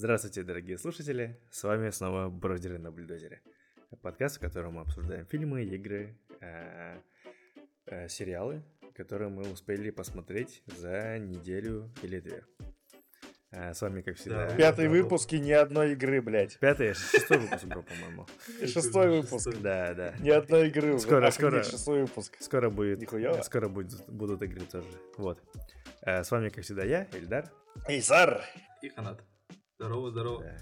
Здравствуйте, дорогие слушатели! С вами снова Бродеры на бульдозере. Подкаст, в котором мы обсуждаем фильмы, игры, э, э, сериалы, которые мы успели посмотреть за неделю или две. Э, с вами, как всегда... Да, Пятый да, выпуск и ни одной игры, блядь. Пятый, шестой выпуск был, по-моему. Шестой выпуск. Да, да. Ни одной игры. Скоро, скоро. Шестой выпуск. Скоро будет. Нихуя. Скоро будет, будут игры тоже. Вот. С вами, как всегда, я, Эльдар. Эйзар. И Ханат. Здорово, здорово. Да.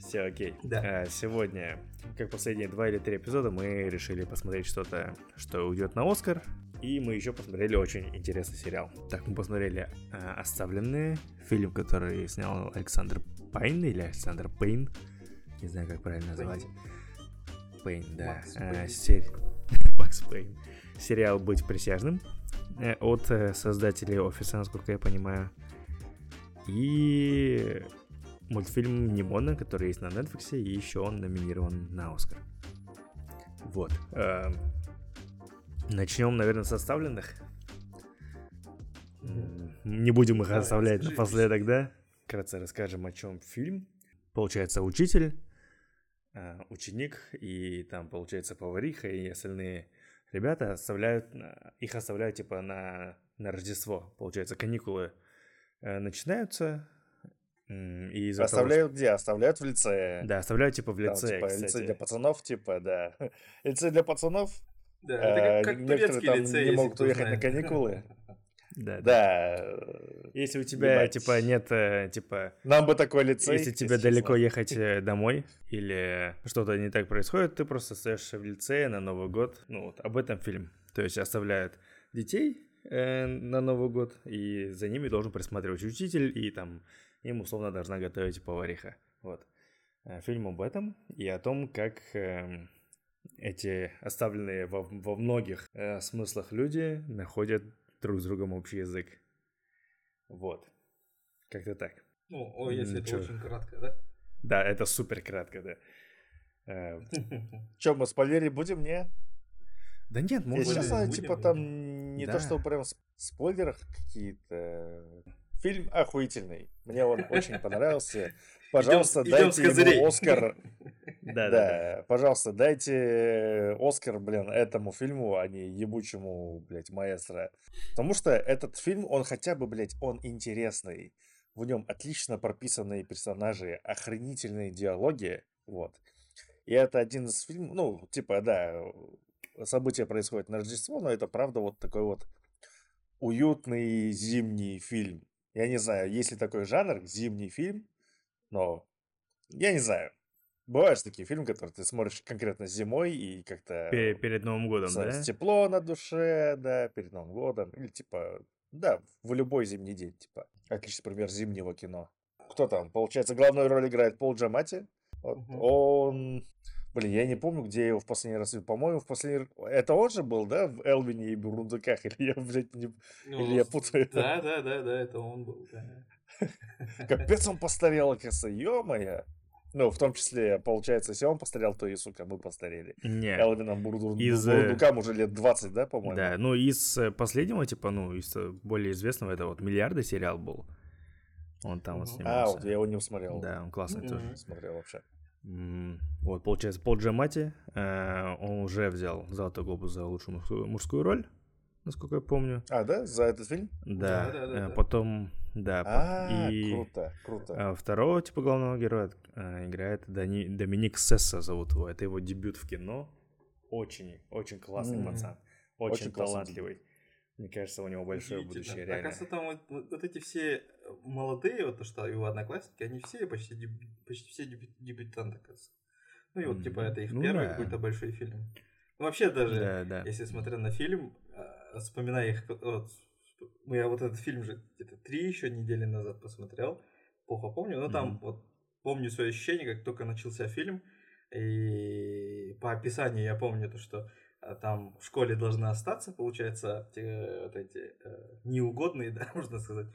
Все окей. Да. А, сегодня, как последние два или три эпизода, мы решили посмотреть что-то, что уйдет на Оскар. И мы еще посмотрели очень интересный сериал. Так, мы посмотрели а, «Оставленные», фильм, который снял Александр Пайн или Александр Пейн. Не знаю, как правильно называть. Пейн, да. Макс а, Сер... Макс Пейн. Сериал «Быть присяжным» э, от э, создателей офиса, насколько я понимаю. И мультфильм Нимона, который есть на Netflix, и еще он номинирован на Оскар. Вот. Эм, начнем, наверное, с оставленных. Не будем их оставлять напоследок, да? Вкратце расскажем, о чем фильм. Получается, учитель, э, ученик, и там, получается, повариха и остальные ребята оставляют, их оставляют, типа, на, на Рождество. Получается, каникулы э, начинаются, и оставляют того, где? Оставляют в лице. Да, оставляют типа в лице. Там, типа, лице для пацанов, типа, да. лице для пацанов. Да, это как, как некоторые там лицей, не могут уехать на каникулы. Да, да. Если у тебя, Ебать. типа, нет, э, типа... Нам бы такое лице. Если тебе далеко ехать э, домой, или что-то не так происходит, ты просто остаешься в лице на Новый год. Ну, вот, об этом фильм. То есть оставляют детей э, на Новый год, и за ними должен присматривать учитель, и там им условно должна готовить повариха. Вот. Э, фильм об этом и о том, как э, эти оставленные во, во многих э, смыслах люди находят друг с другом общий язык. Вот. Как-то так. Ну, о, если Ничего. это очень кратко, да? Да, это супер кратко, да. Э, Че, мы спойлерить будем, не? Да нет, мы Если типа там не то, что прям спойлерах какие-то Фильм охуительный. Мне он очень понравился. Пожалуйста, идем, дайте идем ему Оскар. Да, да, пожалуйста, дайте Оскар, блин, этому фильму, а не ебучему, блядь, маэстро. Потому что этот фильм, он хотя бы, блядь, он интересный. В нем отлично прописанные персонажи, охренительные диалоги, вот. И это один из фильмов, ну, типа, да, события происходят на Рождество, но это правда вот такой вот уютный зимний фильм. Я не знаю, есть ли такой жанр, зимний фильм, но я не знаю. Бывают такие фильмы, которые ты смотришь конкретно зимой и как-то... Перед, перед Новым годом, да? Тепло на душе, да, перед Новым годом. Или типа, да, в любой зимний день, типа. Отличный пример зимнего кино. Кто там? Получается, главную роль играет Пол Джамати. Вот. Угу. Он Блин, я не помню, где я его в последний раз видел. По-моему, в последний Это он же был, да, в Элвине и Бурундуках? Или я, блядь, не... ну, Или я путаю Да, да, да, да, это он был, да. Капец он постарел, оказывается, ё-моё. Ну, в том числе, получается, если он постарел, то и, сука, мы постарели. Не. Элвином Бурду... из... Э, Бурундукам уже лет 20, да, по-моему? Да, ну, из э, последнего, типа, ну, из э, более известного, это вот «Миллиарды» сериал был. Он там вот снимался. А, вот я его не смотрел. Да, он классный mm-hmm. тоже. Смотрел вообще. Вот, получается, Пол Джамати, э, он уже взял Золотой глобус за лучшую мужскую, мужскую роль, насколько я помню. А, да? За этот фильм? Да. да, да, да, э, Потом, да. А, и круто, круто. Э, второго, типа, главного героя играет Дани, Доминик Сесса, зовут его. Это его дебют в кино. Очень, очень классный mm-hmm. пацан. Очень, очень талантливый. Мне кажется, у него большое будущее реально. Оказывается, там вот, вот, вот эти все э, молодые, вот то, что его одноклассники, они все почти, деб, почти все дебют, дебютанты, оказывается. Ну и вот, типа, это их ну, первый да. какой-то большой фильм. Ну, вообще даже, да, да. если смотря на фильм, э, вспоминая их, вот, я вот этот фильм же где-то три еще недели назад посмотрел, плохо помню, но там mm-hmm. вот помню свои ощущения, как только начался фильм, и по описанию я помню то, что а, там в школе должны остаться, получается, те, вот эти э, неугодные, да, можно сказать.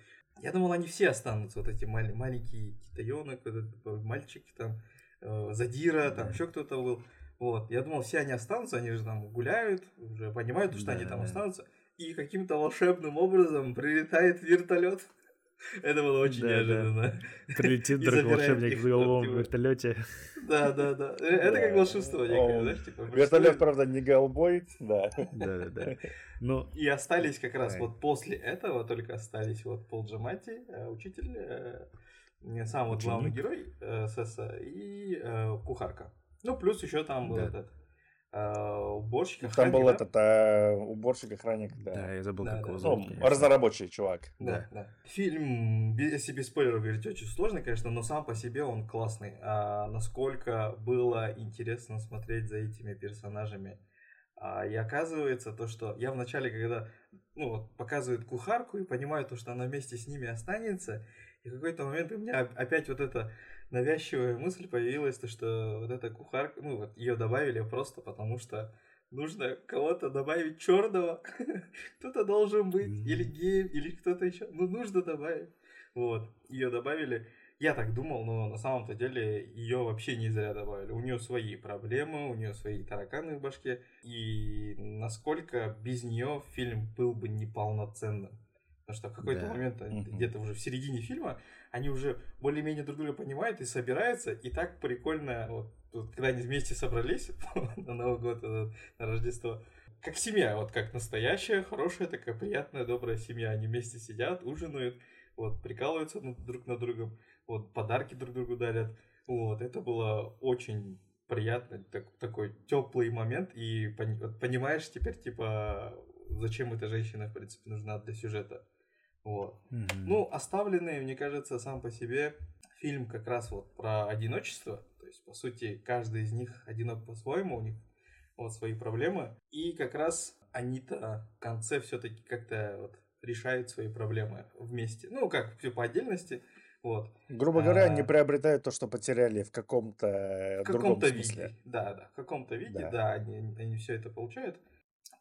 Я думал, они все останутся, вот эти мал- маленькие китаёнок, вот этот, мальчики там, э, Задира, там еще кто-то был. Вот, я думал, все они останутся, они же там гуляют, уже понимают, что да, они там да. останутся. И каким-то волшебным образом прилетает вертолет. Это было очень неожиданно. Прилетит вдруг волшебник в голубом вертолете. Да, да, да. Это как волшебство некое, знаешь, типа. Вертолет, правда, не голубой, да. Да, да, да. Ну, и остались как раз вот после этого только остались вот Пол Джамати, э, учитель, э, сам вот главный герой э, Сесса и кухарка. Ну, плюс еще там был этот уборщик, охранник, Там был да? этот а, уборщик, охранник, да. Да, я забыл, да, как его зовут. Ну, разнорабочий чувак. Да, да. да. Фильм, если без спойлеров говорить, очень сложный, конечно, но сам по себе он классный. А насколько было интересно смотреть за этими персонажами. А, и оказывается то, что я вначале, когда ну, вот, показывают кухарку и понимаю то, что она вместе с ними останется, и в какой-то момент у меня опять вот это навязчивая мысль появилась, то, что вот эта кухарка, ну вот ее добавили просто потому, что нужно кого-то добавить черного, кто-то должен быть, или гей, или кто-то еще, ну нужно добавить. Вот, ее добавили. Я так думал, но на самом-то деле ее вообще не зря добавили. У нее свои проблемы, у нее свои тараканы в башке. И насколько без нее фильм был бы неполноценным. Потому что в какой-то да. момент, угу. где-то уже в середине фильма, они уже более-менее друг друга понимают и собираются, и так прикольно, вот, вот когда они вместе собрались на Новый год, на Рождество, как семья, вот как настоящая, хорошая, такая приятная, добрая семья. Они вместе сидят, ужинают, вот, прикалываются друг над другом, вот, подарки друг другу дарят. Вот, это было очень приятно, так, такой теплый момент, и понимаешь теперь, типа, зачем эта женщина, в принципе, нужна для сюжета. Вот. Mm-hmm. Ну, оставленные, мне кажется, сам по себе фильм как раз вот про одиночество. То есть, по сути, каждый из них одинок по-своему, у них вот свои проблемы. И как раз они-то в конце все-таки как-то вот решают свои проблемы вместе. Ну, как все по отдельности. Вот. Грубо говоря, а, они приобретают то, что потеряли в каком-то в каком-то виде. Да, да, в каком-то виде, да, да они, они все это получают.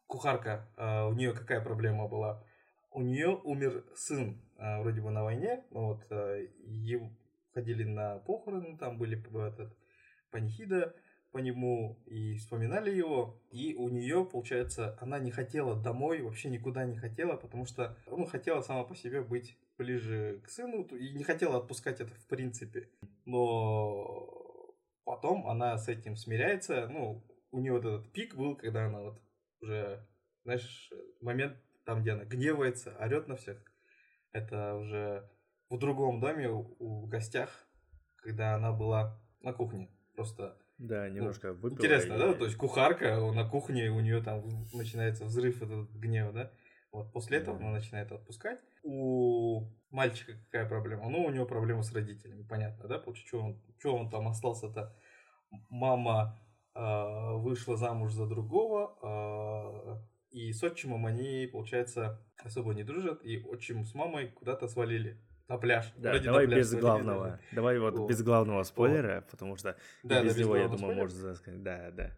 Кухарка, а, у нее какая проблема была? У нее умер сын, а, вроде бы на войне, вот, а, его ходили на похороны, там были этот, панихида по нему и вспоминали его, и у нее, получается, она не хотела домой, вообще никуда не хотела, потому что, ну, хотела сама по себе быть ближе к сыну и не хотела отпускать это в принципе. Но потом она с этим смиряется, ну, у нее вот этот пик был, когда она вот уже, знаешь, момент там, где она гневается, орет на всех. Это уже в другом доме, у, в гостях, когда она была на кухне. Просто да, ну, немножко ну, выпила. Интересно, и... да? То есть кухарка на кухне, у нее там начинается взрыв этот гнева, да? Вот после этого да. она начинает отпускать. У мальчика какая проблема? Ну, у него проблема с родителями, понятно, да? Получается, что он, что он там остался-то? Мама э, вышла замуж за другого, э, и с отчимом они, получается, особо не дружат, и отчим с мамой куда-то свалили на пляж. Да, Вроде давай пляж без главного. Да. Давай вот, вот без главного спойлера, вот. потому что да, без да, него, я думаю, спойлера. можно сказать. Да, да.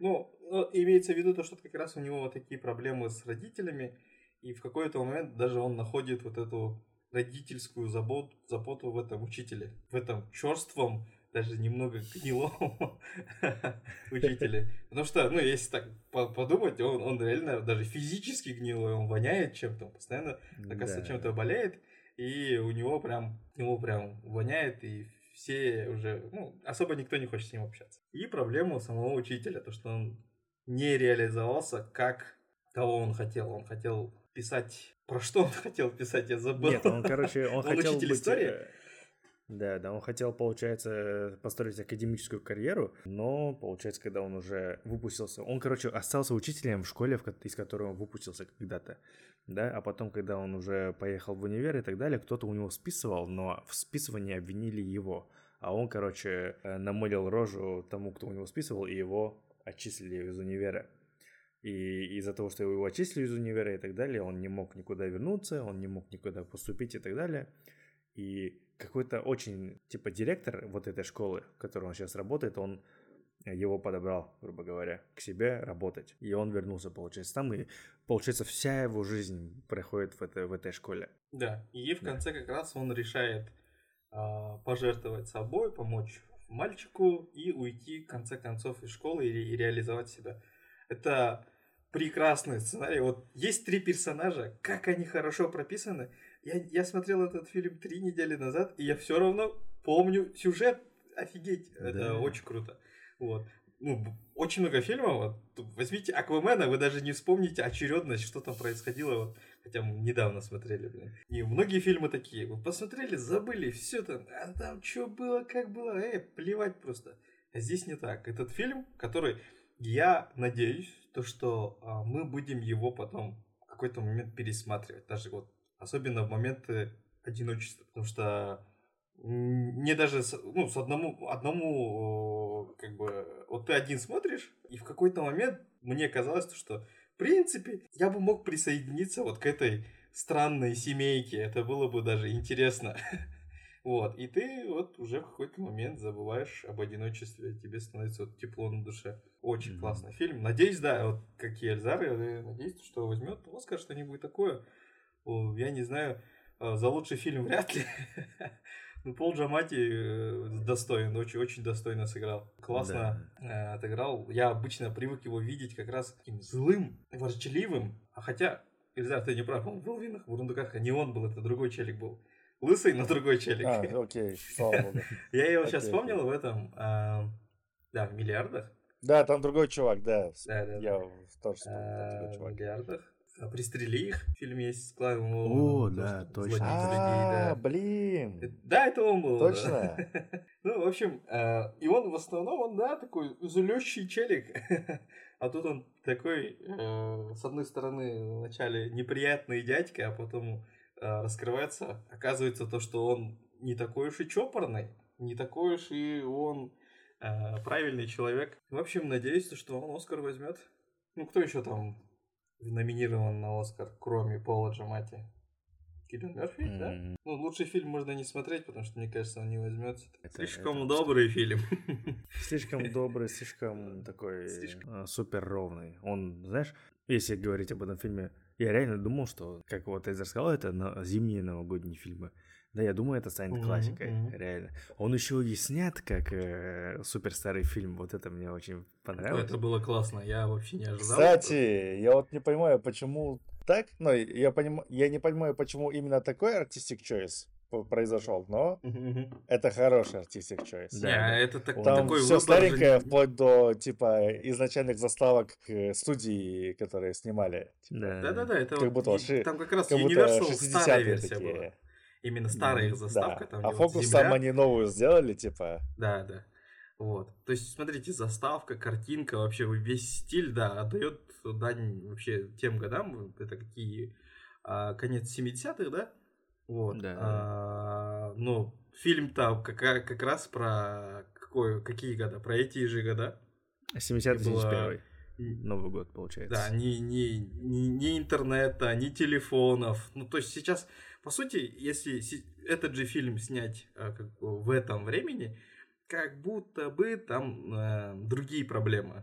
Ну, ну, имеется в виду то, что как раз у него вот такие проблемы с родителями, и в какой-то момент даже он находит вот эту родительскую заботу, заботу в этом учителе, в этом черством, даже немного гнилом учителе. Потому что, ну, если так подумать, он, он реально даже физически гнилой, он воняет чем-то, он постоянно, оказывается, да. чем-то болеет, и у него прям, ему прям воняет, и все уже, ну, особо никто не хочет с ним общаться. И проблема у самого учителя, то, что он не реализовался, как того он хотел. Он хотел писать... Про что он хотел писать, я забыл. Нет, он, короче, он, он хотел учитель быть... истории э, да, да, он хотел, получается, построить академическую карьеру, но, получается, когда он уже выпустился, он, короче, остался учителем в школе, из которой он выпустился когда-то, да, а потом, когда он уже поехал в универ и так далее, кто-то у него списывал, но в списывании обвинили его, а он, короче, э, намылил рожу тому, кто у него списывал, и его отчислили из универа. И из-за того, что его отчислили из универа и так далее, он не мог никуда вернуться, он не мог никуда поступить и так далее. И какой-то очень, типа, директор вот этой школы, в которой он сейчас работает, он его подобрал, грубо говоря, к себе работать. И он вернулся, получается, там, и, получается, вся его жизнь проходит в, это, в этой школе. Да, и в конце да. как раз он решает э, пожертвовать собой, помочь мальчику и уйти, в конце концов, из школы и, и реализовать себя. Это прекрасный сценарий. Вот есть три персонажа, как они хорошо прописаны, Я, я смотрел этот фильм три недели назад, и я все равно помню сюжет. Офигеть, да. это очень круто. Вот. Ну, очень много фильмов. Вот. Возьмите Аквамена, вы даже не вспомните очередность, что там происходило. Вот. Хотя мы недавно смотрели, блин. И многие фильмы такие. Вы посмотрели, забыли, все там. А там что было, как было. Эй, плевать просто. А здесь не так. Этот фильм, который я надеюсь, то, что а, мы будем его потом в какой-то момент пересматривать. Даже вот, особенно в моменты одиночества. Потому что мне даже ну, с одному, одному, как бы, вот ты один смотришь, и в какой-то момент мне казалось, что, в принципе, я бы мог присоединиться вот к этой странной семейке, это было бы даже интересно. Вот, и ты вот уже в какой-то момент забываешь об одиночестве, тебе становится вот тепло на душе. Очень mm-hmm. классный фильм. Надеюсь, да, вот как и Эльзар, я надеюсь, что возьмет Оскар что-нибудь такое. Я не знаю, а, за лучший фильм вряд ли. Ну, Пол Джамати э, достоин, очень, очень достойно сыграл. Классно да. Э, отыграл. Я обычно привык его видеть как раз таким злым, ворчаливым. А хотя, Эльзар, ты не прав, он был в Винах, в Бурундуках, не он был, это другой челик был. Лысый, но другой челик. А, окей, слава богу. Я его сейчас вспомнил в этом, а, да, в миллиардах. Да, там другой чувак, да. Да, да. Я тоже вспомнил, там другой чувак. В миллиардах. А, Пристрели их. Фильм есть с Клайвом О, да, точно. А, блин. Э, да, это он был. Точно. Ну, в общем, а, и он в основном, он, да, такой злющий челик. А тут он такой, э, с одной стороны, вначале неприятный дядька, а потом э, раскрывается, оказывается то, что он не такой уж и чопорный, не такой уж и он правильный человек. В общем, надеюсь, что он Оскар возьмет. Ну, кто еще там номинирован на Оскар, кроме Пола Джамати? Киллиан Мерфи, mm-hmm. да? Ну, лучший фильм можно не смотреть, потому что, мне кажется, он не возьмется. Это, слишком это добрый фильм. Слишком добрый, слишком такой слишком... супер ровный. Он, знаешь, если говорить об этом фильме, я реально думал, что, как вот Эзер сказал, это на зимние новогодние фильмы. Да, я думаю, это станет mm-hmm, классикой, mm-hmm. реально. Он еще и снят как э, супер старый фильм. Вот это мне очень понравилось. Это было классно, я вообще не ожидал. Кстати, я вот не понимаю, почему так, но я, поним... я не понимаю, почему именно такой artistic choice произошел, но mm-hmm. это хороший artistic choice. Да, yeah, это так, Там такой все старенькое, же... вплоть до типа изначальных заставок студии, которые снимали. Типа, да, да, да, это как будто, там как раз как Universal старая версия такие. была. Именно старая их заставка. Да. Там, а фокус земля. там они новую сделали, типа. Да, да. Вот. То есть, смотрите, заставка, картинка, вообще весь стиль, да, отдает дань вообще тем годам. Это какие... А, конец 70-х, да? Вот. Да. А, ну, фильм-то как, как раз про какой, какие года? Про эти же года. 70-71. Новый год, получается. Да, ни, ни, ни, ни интернета, ни телефонов. Ну, то есть сейчас по сути, если этот же фильм снять а, как бы, в этом времени, как будто бы там э, другие проблемы.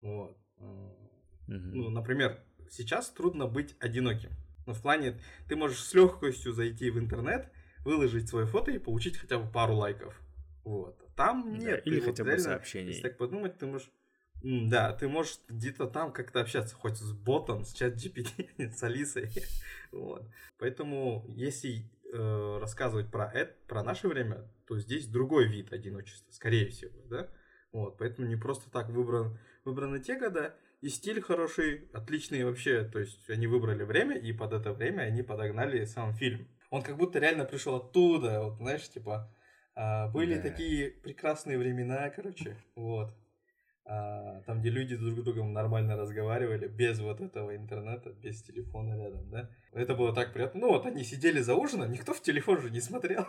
Вот. Mm-hmm. Ну, например, сейчас трудно быть одиноким. Ну, в плане, ты можешь с легкостью зайти в интернет, выложить свое фото и получить хотя бы пару лайков. Вот. Там нет. Да, или хотя вот бы сообщений. Если так подумать, ты можешь да, ты можешь где-то там как-то общаться, хоть с ботом, с чат GPT, с Алисой. вот. Поэтому, если э, рассказывать про это, про наше время, то здесь другой вид одиночества, скорее всего, да? Вот, поэтому не просто так выбран, выбраны те года, и стиль хороший, отличный вообще, то есть они выбрали время, и под это время они подогнали сам фильм. Он как будто реально пришел оттуда, вот, знаешь, типа, э, были да. такие прекрасные времена, короче, вот а, там, где люди друг с другом нормально разговаривали, без вот этого интернета, без телефона рядом, да. Это было так приятно. Ну, вот они сидели за ужином, никто в телефон же не смотрел.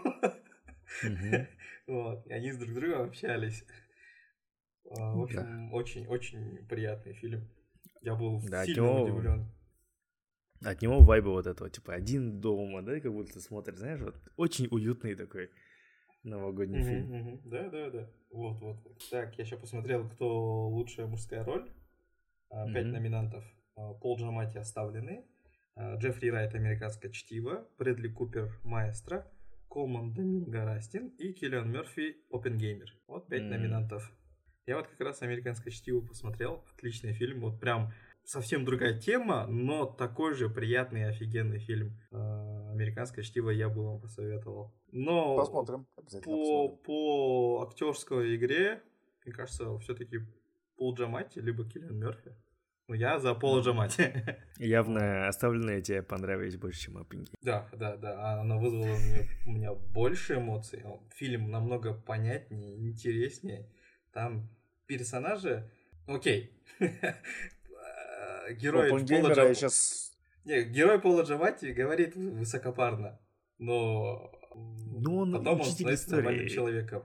Вот, и они с друг другом общались. А, в общем, очень-очень приятный фильм. Я был сильно удивлен. От него вайба вот этого, типа, один дома, да, как будто смотришь, знаешь, вот очень уютный такой новогодний фильм. Да, да, да. Вот, вот. Так, я еще посмотрел, кто лучшая мужская роль. А, пять номинантов. А, Пол Джамати оставлены. А, Джеффри Райт «Американское чтиво», Брэдли Купер «Маэстро», Колман Доминго Растин и Киллиан Мерфи «Опенгеймер». Вот пять mm номинантов. Я вот как раз «Американское чтиво» посмотрел. Отличный фильм. Вот прям совсем другая тема, но такой же приятный офигенный фильм. Американское чтиво я бы вам посоветовал. Но посмотрим. по, посмотрим. по актерской игре, мне кажется, все-таки Пол Джамати либо Киллиан Мерфи. Ну, я за Пола Джамати. Явно оставленные тебе понравились больше, чем Опенги. Да, да, да. Оно вызвало мне, у меня больше эмоций. Фильм намного понятнее, интереснее. Там персонажи... Окей. Герой Пола Джамати... сейчас... Не, герой Пола Джамати говорит высокопарно, но ну, он потом он становится нормальным человеком.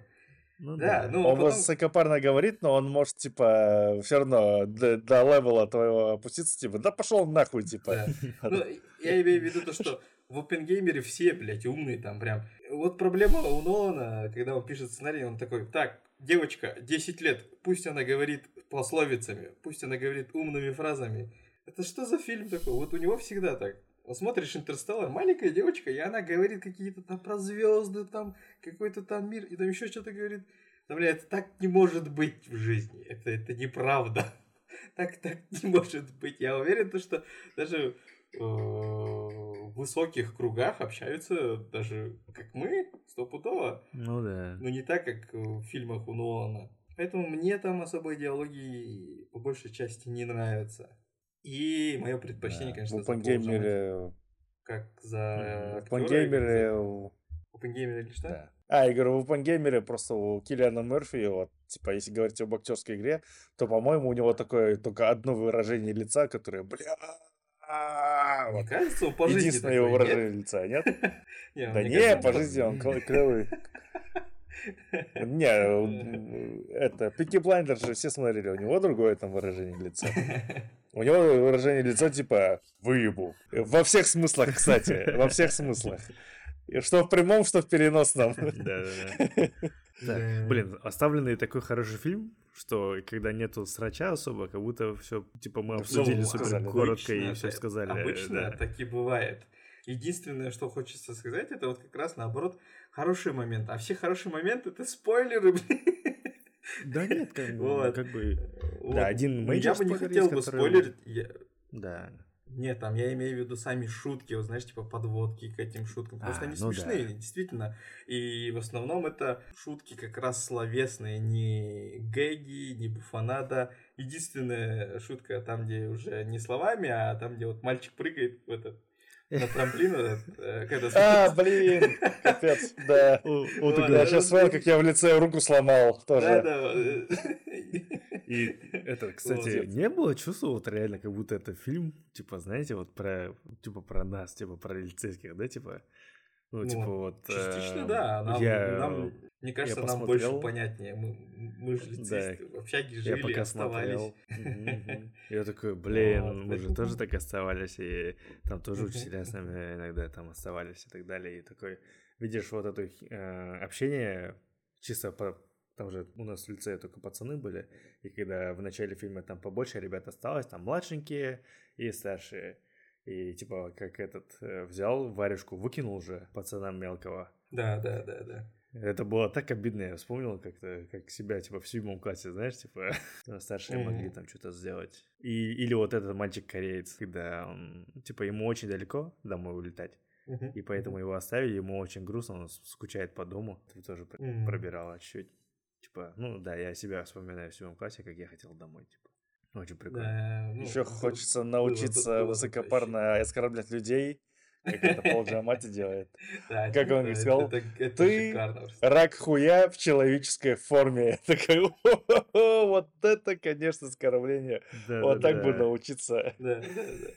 Ну, да, да, ну он потом... высокопарно говорит, но он может, типа, все равно до, до левела твоего опуститься, типа, да пошел нахуй, типа. Ну, я имею в виду то, что в опенгеймере все, блядь, умные там прям. Вот проблема у Нолана, когда он пишет сценарий, он такой, так, девочка, 10 лет, пусть она говорит пословицами, пусть она говорит умными фразами. Это что за фильм такой? Вот у него всегда так. Вот смотришь Интерстеллар, маленькая девочка, и она говорит какие-то там про звезды, там какой-то там мир, и там еще что-то говорит. Да, бля, это так не может быть в жизни. Это, это неправда. Так, так не может быть. Я уверен, то, что даже э, в высоких кругах общаются даже как мы, стопудово. Ну да. Но не так, как в фильмах у Нолана. Поэтому мне там особо идеологии по большей части не нравятся. И мое предпочтение, да. конечно, в OpenGamer... Как за В OpenGamer... В OpenGamer или что? Да. А, я говорю, в OpenGamer просто у Киллиана Мерфи, вот, типа, если говорить об актерской игре, то, по-моему, у него такое только одно выражение лица, которое, бля, мне кажется, по жизни Единственное его выражение лица, нет? Да не, по жизни он клевый. Не, это, Peaky Blinders же все смотрели, у него другое там выражение лица. У него выражение лица типа «выебу». Во всех смыслах, кстати, во всех смыслах. Что в прямом, что в переносном. Да-да-да. Блин, оставленный такой хороший фильм, что когда нету срача особо, как будто все, типа, мы обсудили супер коротко и все сказали. Обычно так и бывает. Единственное, что хочется сказать, это вот как раз наоборот хороший момент. А все хорошие моменты это спойлеры, блин. Да нет, как вот. как бы вот. да, один ну, Я бы не хотел бы который... спойлерить. Я... Да. Нет, там я имею в виду сами шутки, вот знаешь, типа подводки к этим шуткам, потому а, что они ну смешные, да. действительно. И в основном это шутки как раз словесные, не гэги, не буфанада. Единственная шутка там, где уже не словами, а там, где вот мальчик прыгает в этот на трамплин, э, когда... А, блин, капец, да. Я сейчас смотрел, как я в лице руку сломал тоже. Да, да. И это, кстати, не было чувства, вот реально, как будто это фильм, типа, знаете, вот про, типа, про нас, типа, про полицейских, да, типа, ну, ну типа вот... Частично, э, да. Нам, я, нам, мне кажется, нам больше понятнее. Мы, мы же да, в общаге жили, я пока оставались. Я такой, блин, мы же тоже так оставались, и там тоже учителя с нами иногда там оставались и так далее. И такой, видишь, вот это э, общение чисто по там же у нас в лицее только пацаны были, и когда в начале фильма там побольше ребят осталось, там младшенькие и старшие, и типа, как этот э, взял варежку, выкинул уже пацанам мелкого. Да, да, да, да. Это было так обидно, я вспомнил как-то, как себя, типа, в седьмом классе, знаешь, типа, старшие mm-hmm. могли там что-то сделать. И, или вот этот мальчик-кореец, когда он, типа, ему очень далеко домой улетать, mm-hmm. и поэтому его оставили, ему очень грустно, он скучает по дому. Ты тоже mm-hmm. пробирала чуть-чуть. Типа, ну да, я себя вспоминаю в седьмом классе, как я хотел домой, типа. Очень прикольно. Да, ну, Еще хочется научиться было, было высокопарно оскорблять людей, как это Пол Джамати делает. Да, как он это, сказал, это, это ты шикарно. рак хуя в человеческой форме. Такой, вот это, конечно, оскорбление. Да, вот да, так да. бы научиться. Да, да,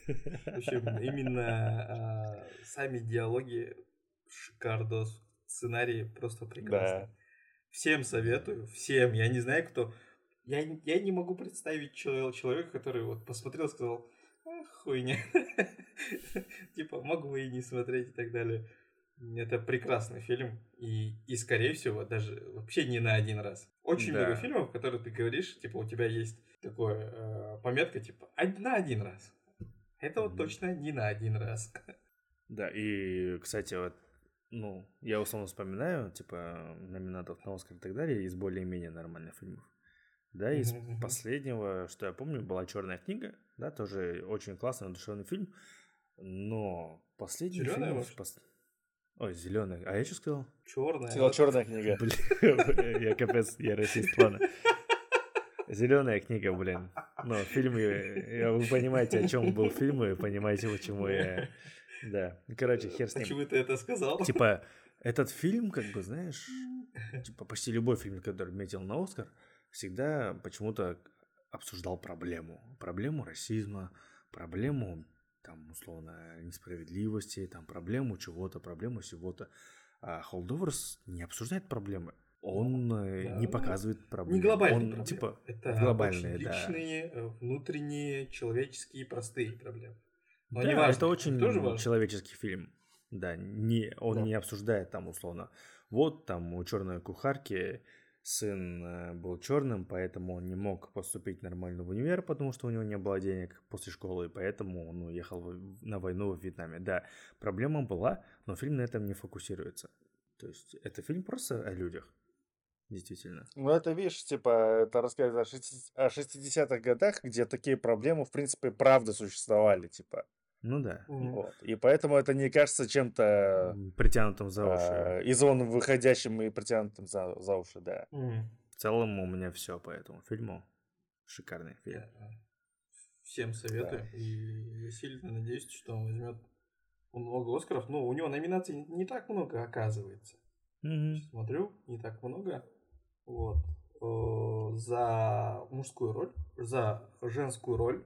да. В общем, именно а, сами диалоги шикардос, сценарий просто прекрасный. Да. Всем советую, всем. Я не знаю, кто я, я не могу представить человека, который вот посмотрел и сказал, а, хуйня. Типа, могу и не смотреть и так далее. Это прекрасный фильм. И, и, скорее всего, даже вообще не на один раз. Очень да. много фильмов, которые ты говоришь, типа, у тебя есть такое э, пометка, типа, на один раз. Это вот точно не на один раз. Да, и, кстати, вот, ну, я условно вспоминаю, типа, номинатов на Оскар и так далее из более-менее нормальных фильмов. Да, из mm-hmm. последнего, что я помню, была Черная книга, да, тоже очень классный, душевный фильм. Но последний Зелёная, фильм... Пос... Ой, зеленый. А я что сказал? Черная. Сказал черная книга. Блин, я капец, я расист, ладно. Зеленая книга, блин. Ну, фильм, вы понимаете, о чем был фильм, и понимаете, почему я... Да, короче, хер с ним. Почему ты это сказал? Типа, этот фильм, как бы, знаешь, типа почти любой фильм, который метил на Оскар, всегда почему-то обсуждал проблему. Проблему расизма, проблему, там, условно, несправедливости, там, проблему чего-то, проблему чего-то. А Холдоверс не обсуждает проблемы. Он э, да, не показывает проблемы. Не глобальные Он, проблемы. Типа, это глобальные, очень личные, да. внутренние, человеческие, простые проблемы. Но да, важно, это очень тоже важно. человеческий фильм. Да, не, он да. не обсуждает там условно. Вот там у черной кухарки сын э, был черным, поэтому он не мог поступить нормально в универ, потому что у него не было денег после школы, и поэтому он уехал на войну в Вьетнаме. Да, проблема была, но фильм на этом не фокусируется. То есть это фильм просто о людях. Действительно. Ну, это, видишь, типа, это рассказывает о 60-х годах, где такие проблемы, в принципе, правда существовали, типа. Ну да. Вот. И поэтому это не кажется чем-то... Притянутым за уши. Э, из он выходящим и притянутым за, за уши, да. Mm. В целом у меня все по этому фильму. Шикарный фильм. Всем советую. Да. И я сильно надеюсь, что он возьмет много Оскаров. Но у него номинаций не так много, оказывается. Mm-hmm. Смотрю, не так много. Вот. За мужскую роль, за женскую роль,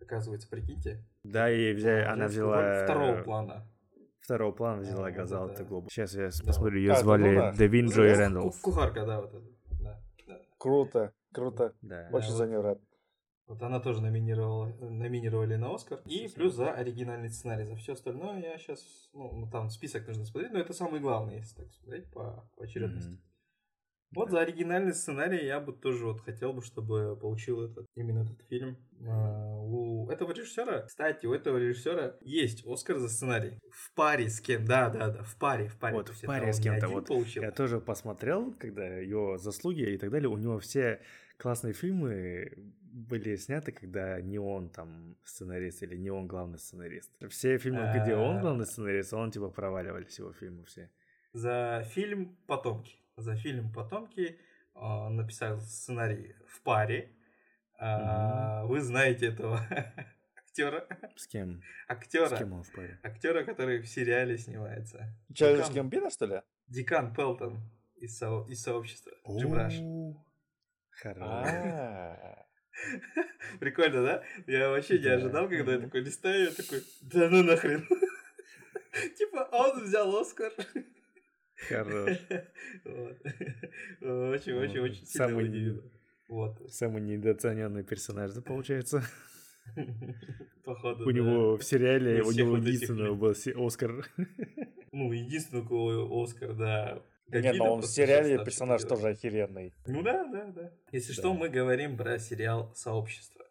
оказывается, прикиньте, да, и взяли, она взяла... Второго плана. Второго плана взяла Газал да, Глобу. Сейчас я да. посмотрю, ее а, звали ну, да. Девин Джой Рэндалл. Кухарка, да, вот это. Да, да. Круто, круто. Да. Очень да, за нее рад. Вот она тоже номинировала, номинировали на Оскар. И плюс за оригинальный сценарий. За все остальное я сейчас, ну, ну там список нужно смотреть, но это самый главный, если так смотреть по, по очередности. Mm-hmm. Вот за оригинальный сценарий я бы тоже вот хотел бы, чтобы получил этот, именно этот фильм. А, у этого режиссера, кстати, у этого режиссера есть Оскар за сценарий. В паре с кем? Да, да, да, в паре, в паре. Вот, в паре с кем-то. Вот получил. Я тоже посмотрел, когда его заслуги и так далее. У него все классные фильмы были сняты, когда не он там сценарист или не он главный сценарист. Все фильмы, где он а. главный сценарист, он типа проваливались его фильмы все. За фильм «Потомки» за фильм «Потомки» э, написал сценарий в паре. Mm-hmm. Вы знаете этого актера? С кем? Актера. С кем он в паре? Актера, который в сериале снимается. Чарльз Гамбино, что ли? Дикан Пелтон из, со... из сообщества. Джим Раш. А. Прикольно, да? Я вообще не ожидал, когда я такой листаю, я такой, да ну нахрен. Типа, он взял Оскар. Хорош. Очень-очень-очень сильно удивило. Вот. Самый недооцененный персонаж, да, получается? Походу, У него в сериале, у него единственного был Оскар. Ну, единственный, у кого Оскар, да. Нет, но он в сериале персонаж тоже охеренный. Ну да, да, да. Если что, мы говорим про сериал «Сообщество».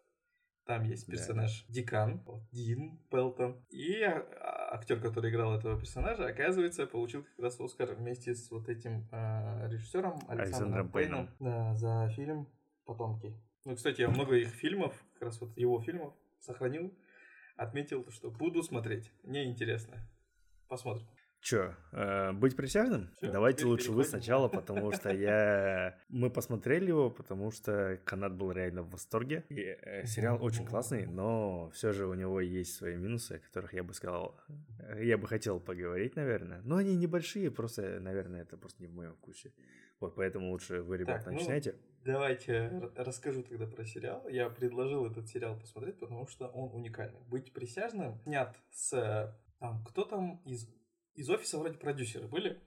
Там есть персонаж да. Дикан, Дин Пелтон. И а, актер, который играл этого персонажа, оказывается, получил как раз Оскар вместе с вот этим э, режиссером Александром Пейном да, за фильм «Потомки». Ну, кстати, я много их фильмов, как раз вот его фильмов сохранил, отметил, что буду смотреть. Мне интересно. Посмотрим. Че, э, быть присяжным? Всё, Давайте лучше вы сначала, потому что я... Мы посмотрели его, потому что Канат был реально в восторге. И, э, сериал очень классный, но все же у него есть свои минусы, о которых я бы сказал... Э, я бы хотел поговорить, наверное. Но они небольшие, просто, наверное, это просто не в моем вкусе. Вот поэтому лучше вы, ребята, так, ну, начинайте. Давайте расскажу тогда про сериал. Я предложил этот сериал посмотреть, потому что он уникальный. «Быть присяжным» снят с... Там, кто там из из офиса вроде продюсеры были,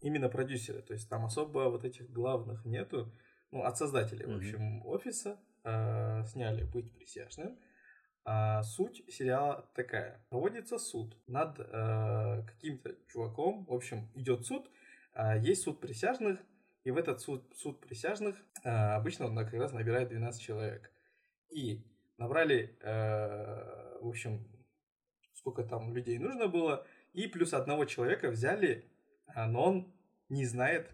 именно продюсеры, то есть там особо вот этих главных нету, ну, от создателей, mm-hmm. в общем, офиса э, сняли «Быть присяжным», а суть сериала такая. Проводится суд над э, каким-то чуваком. В общем, идет суд. Э, есть суд присяжных. И в этот суд, суд присяжных э, обычно он как раз набирает 12 человек. И набрали, э, в общем, сколько там людей нужно было. И плюс одного человека взяли, а, но он не знает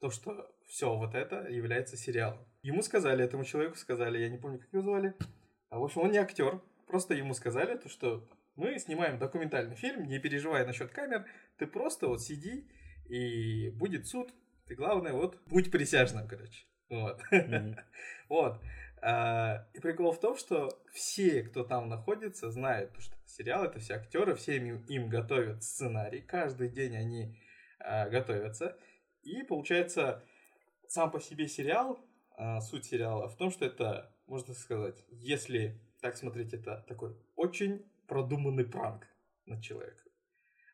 то, что все вот это является сериалом. Ему сказали, этому человеку сказали, я не помню, как его звали. А в общем, он не актер. Просто ему сказали, то, что мы снимаем документальный фильм, не переживай насчет камер, ты просто вот сиди, и будет суд, ты главное вот будь присяжным, короче. Вот. Вот. А, и прикол в том, что все, кто там находится, знают, что сериал это все актеры, все им, им готовят сценарий, каждый день они а, готовятся. И получается, сам по себе сериал, а, суть сериала в том, что это, можно сказать, если так смотреть, это такой очень продуманный пранк над человеком.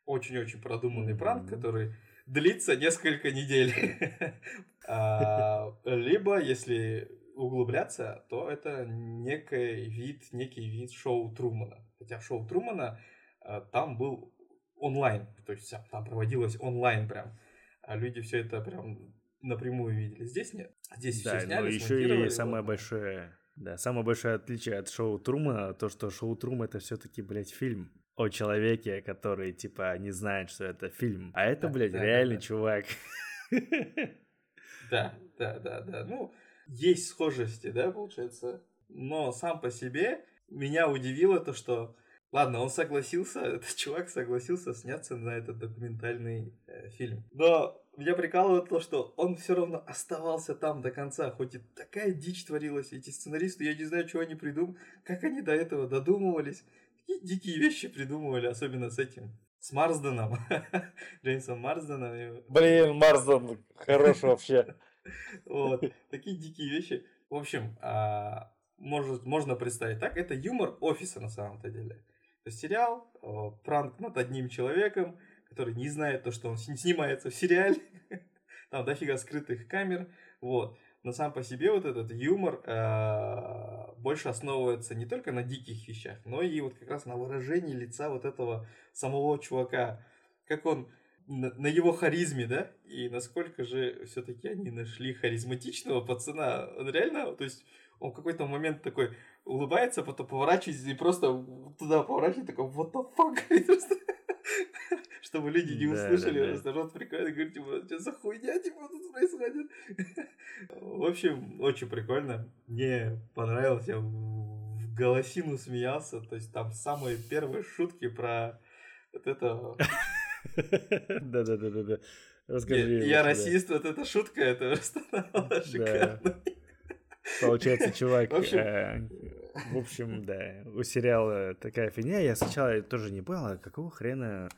Очень-очень продуманный пранк, который длится несколько недель. Либо, если углубляться, то это некий вид, некий вид шоу Трумана. Хотя шоу Трумана э, там был онлайн, то есть там проводилось онлайн прям. А люди все это прям напрямую видели. Здесь нет. Здесь да, все сняли, но еще и самое большое, да, самое большое отличие от шоу Трумана, то, что шоу Трума это все-таки, блядь, фильм о человеке, который, типа, не знает, что это фильм. А это, да, блядь, да, реальный да, да. чувак. Да, да, да, да. Ну, есть схожести, да, получается. Но сам по себе меня удивило то, что Ладно, он согласился, этот чувак согласился сняться на этот документальный э, фильм. Но меня прикалывает то, что он все равно оставался там до конца, хоть и такая дичь творилась. Эти сценаристы, я не знаю, чего они придумали, как они до этого додумывались. Какие дикие вещи придумывали, особенно с этим. С Марсденом. Джеймсом Марсденом. Блин, Марсден хорош вообще. Вот, такие дикие вещи. В общем, а, может, можно представить так, это юмор офиса на самом-то деле. То есть сериал, пранк над одним человеком, который не знает то, что он снимается в сериале. Там дофига скрытых камер. Вот. Но сам по себе вот этот юмор э, больше основывается не только на диких вещах, но и вот как раз на выражении лица вот этого самого чувака. Как он на, на его харизме, да, и насколько же все-таки они нашли харизматичного пацана. Он реально, то есть он в какой-то момент такой улыбается, потом поворачивается и просто туда поворачивается, такой, what the fuck? Чтобы люди не услышали, да, да, просто рот прикольно, говорит, типа, что за хуйня, типа, тут происходит? В общем, очень прикольно. Мне понравилось, я в голосину смеялся, то есть там самые первые шутки про вот это да-да-да-да. Расскажи. Я расист, вот эта шутка, это просто шикарно. Получается, чувак, в общем, э, в общем, да, у сериала такая фигня. Я сначала тоже не понял, а какого хрена,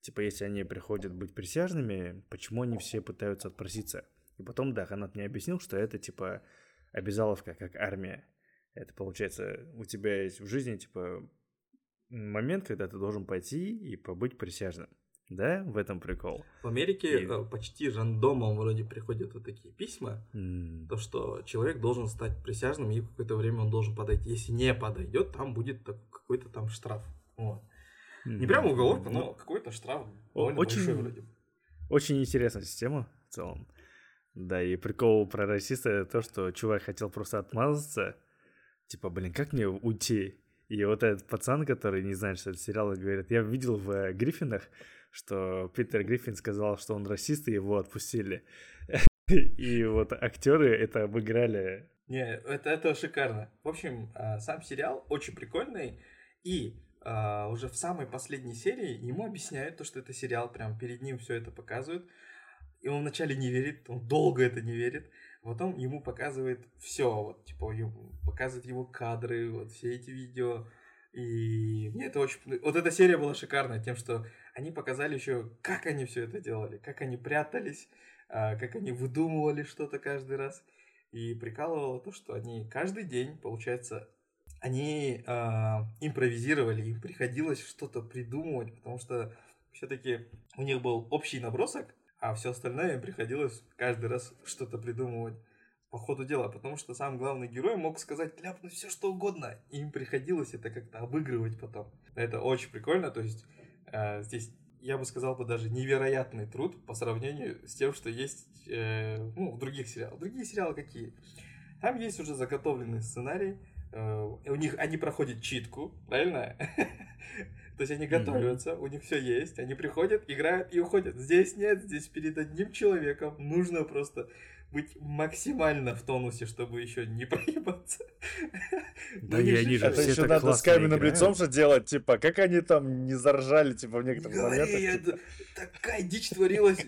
типа, если они приходят быть присяжными, почему они все пытаются отпроситься? И потом, да, Ханат мне объяснил, что это, типа, обязаловка, как армия. Это, получается, у тебя есть в жизни, типа, момент, когда ты должен пойти и побыть присяжным. Да, в этом прикол. В Америке и... Э, почти рандомом вроде приходят вот такие письма, mm. то что человек должен стать присяжным и какое-то время он должен подойти. Если не подойдет, там будет какой-то там штраф. Вот. Mm. Не прямо уголовка, но ну, какой-то штраф довольно очень, большой вроде. Очень интересная система в целом. Да, и прикол про расиста то, что чувак хотел просто отмазаться. Типа, блин, как мне уйти? И вот этот пацан, который не знает, что это сериал, говорит, я видел в э, Гриффинах, что Питер Гриффин сказал, что он расист, и его отпустили. И вот актеры это обыграли. Не, это, это шикарно. В общем, а, сам сериал очень прикольный. И а, уже в самой последней серии ему объясняют то, что это сериал, прям перед ним все это показывают. И он вначале не верит, он долго это не верит. Потом ему показывает все, вот, типа, показывает его кадры, вот все эти видео. И мне это очень... Вот эта серия была шикарная тем, что они показали еще, как они все это делали, как они прятались, а, как они выдумывали что-то каждый раз. И прикалывало то, что они каждый день, получается, они э, импровизировали, им приходилось что-то придумывать, потому что все-таки у них был общий набросок, а все остальное им приходилось каждый раз что-то придумывать по ходу дела, потому что сам главный герой мог сказать ляпнуть все что угодно, и им приходилось это как-то обыгрывать потом. Это очень прикольно, то есть здесь я бы сказал бы даже невероятный труд по сравнению с тем, что есть э, ну, в других сериалах. Другие сериалы какие? Там есть уже заготовленный сценарий, э, у них они проходят читку, правильно? То есть они готовятся, у них все есть, они приходят, играют и уходят. Здесь нет, здесь перед одним человеком нужно просто быть максимально в тонусе, чтобы еще не проебаться. Да я не же Это еще надо с каменным лицом же делать, типа, как они там не заржали, типа, в некоторых моментах. Такая дичь творилась.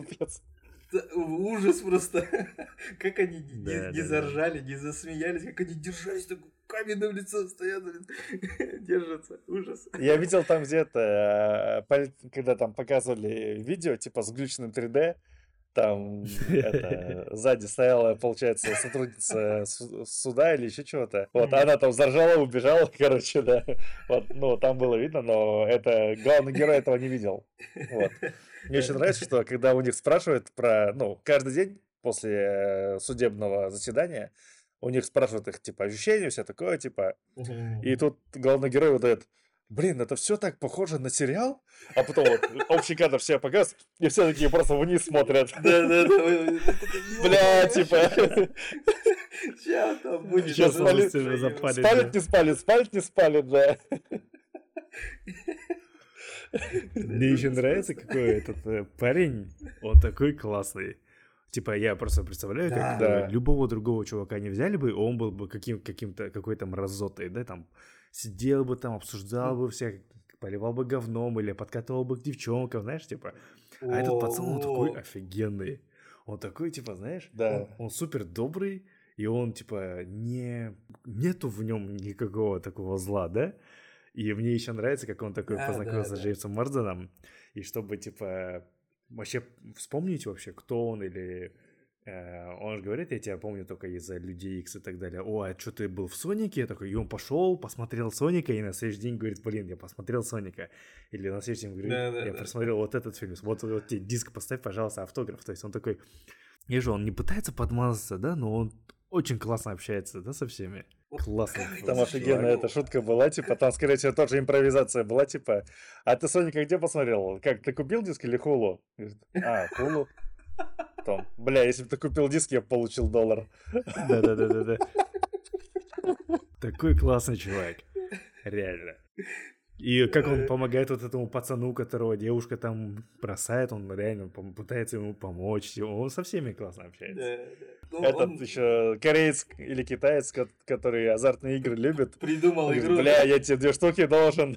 Ужас просто. Как они не заржали, не засмеялись, как они держались так каменным лицом стоят, держатся. Ужас. Я видел там где-то, э, когда там показывали видео, типа, с глюченным 3D, там это, сзади стояла, получается, сотрудница суда или еще чего-то. Вот, она там заржала, убежала, короче, да. Вот, ну, там было видно, но это главный герой этого не видел. Вот. Мне очень нравится, что когда у них спрашивают про, ну, каждый день после э, судебного заседания, у них спрашивают их, типа, ощущения, все такое, типа. И тут главный герой выдает, блин, это все так похоже на сериал, а потом вот общий кадр все показывают, и все такие просто вниз смотрят. Да, да, да. Бля, типа. Сейчас там будет. Сейчас спалит, спалит, не спалит, спалит, не спалит, да. Мне еще нравится, какой этот э, парень, он такой классный. Типа, я просто представляю, да, как да. любого другого чувака не взяли бы, он был бы каким, каким-то, какой-то мразотой, да, там, сидел бы там, обсуждал бы всех, поливал бы говном или подкатывал бы к девчонкам, знаешь, типа. А этот пацан, он такой офигенный. Он такой, типа, знаешь, да. он, он супер добрый, и он, типа, не... Нету в нем никакого такого зла, да? И мне еще нравится, как он такой а, познакомился да, с Джеймсом Морденом, и чтобы, типа, вообще вспомнить вообще, кто он или он же говорит, я тебя помню только из-за Людей Икс и так далее. О, а что ты был в Сонике? Я такой, и он пошел, посмотрел Соника, и на следующий день говорит, блин, я посмотрел Соника. Или на следующий день говорит, да, да, я да. просмотрел вот этот фильм. Вот, вот тебе диск поставь, пожалуйста, автограф. То есть он такой, я же, он не пытается подмазаться, да, но он очень классно общается, да, со всеми. Классно. Там офигенная эта шутка была, типа, там, скорее всего, тоже импровизация была, типа, а ты Соника где посмотрел? Как, ты купил диск или Хулу? А, Хулу потом. Бля, если бы ты купил диск, я бы получил доллар. Да-да-да-да-да. Такой классный чувак. Реально. И как он помогает вот этому пацану, которого девушка там бросает, он реально пытается ему помочь. Он со всеми классно общается. Да, да. Ну, Этот он... еще кореец или китаец, который азартные игры любит. Придумал игру. Бля, я тебе две штуки должен.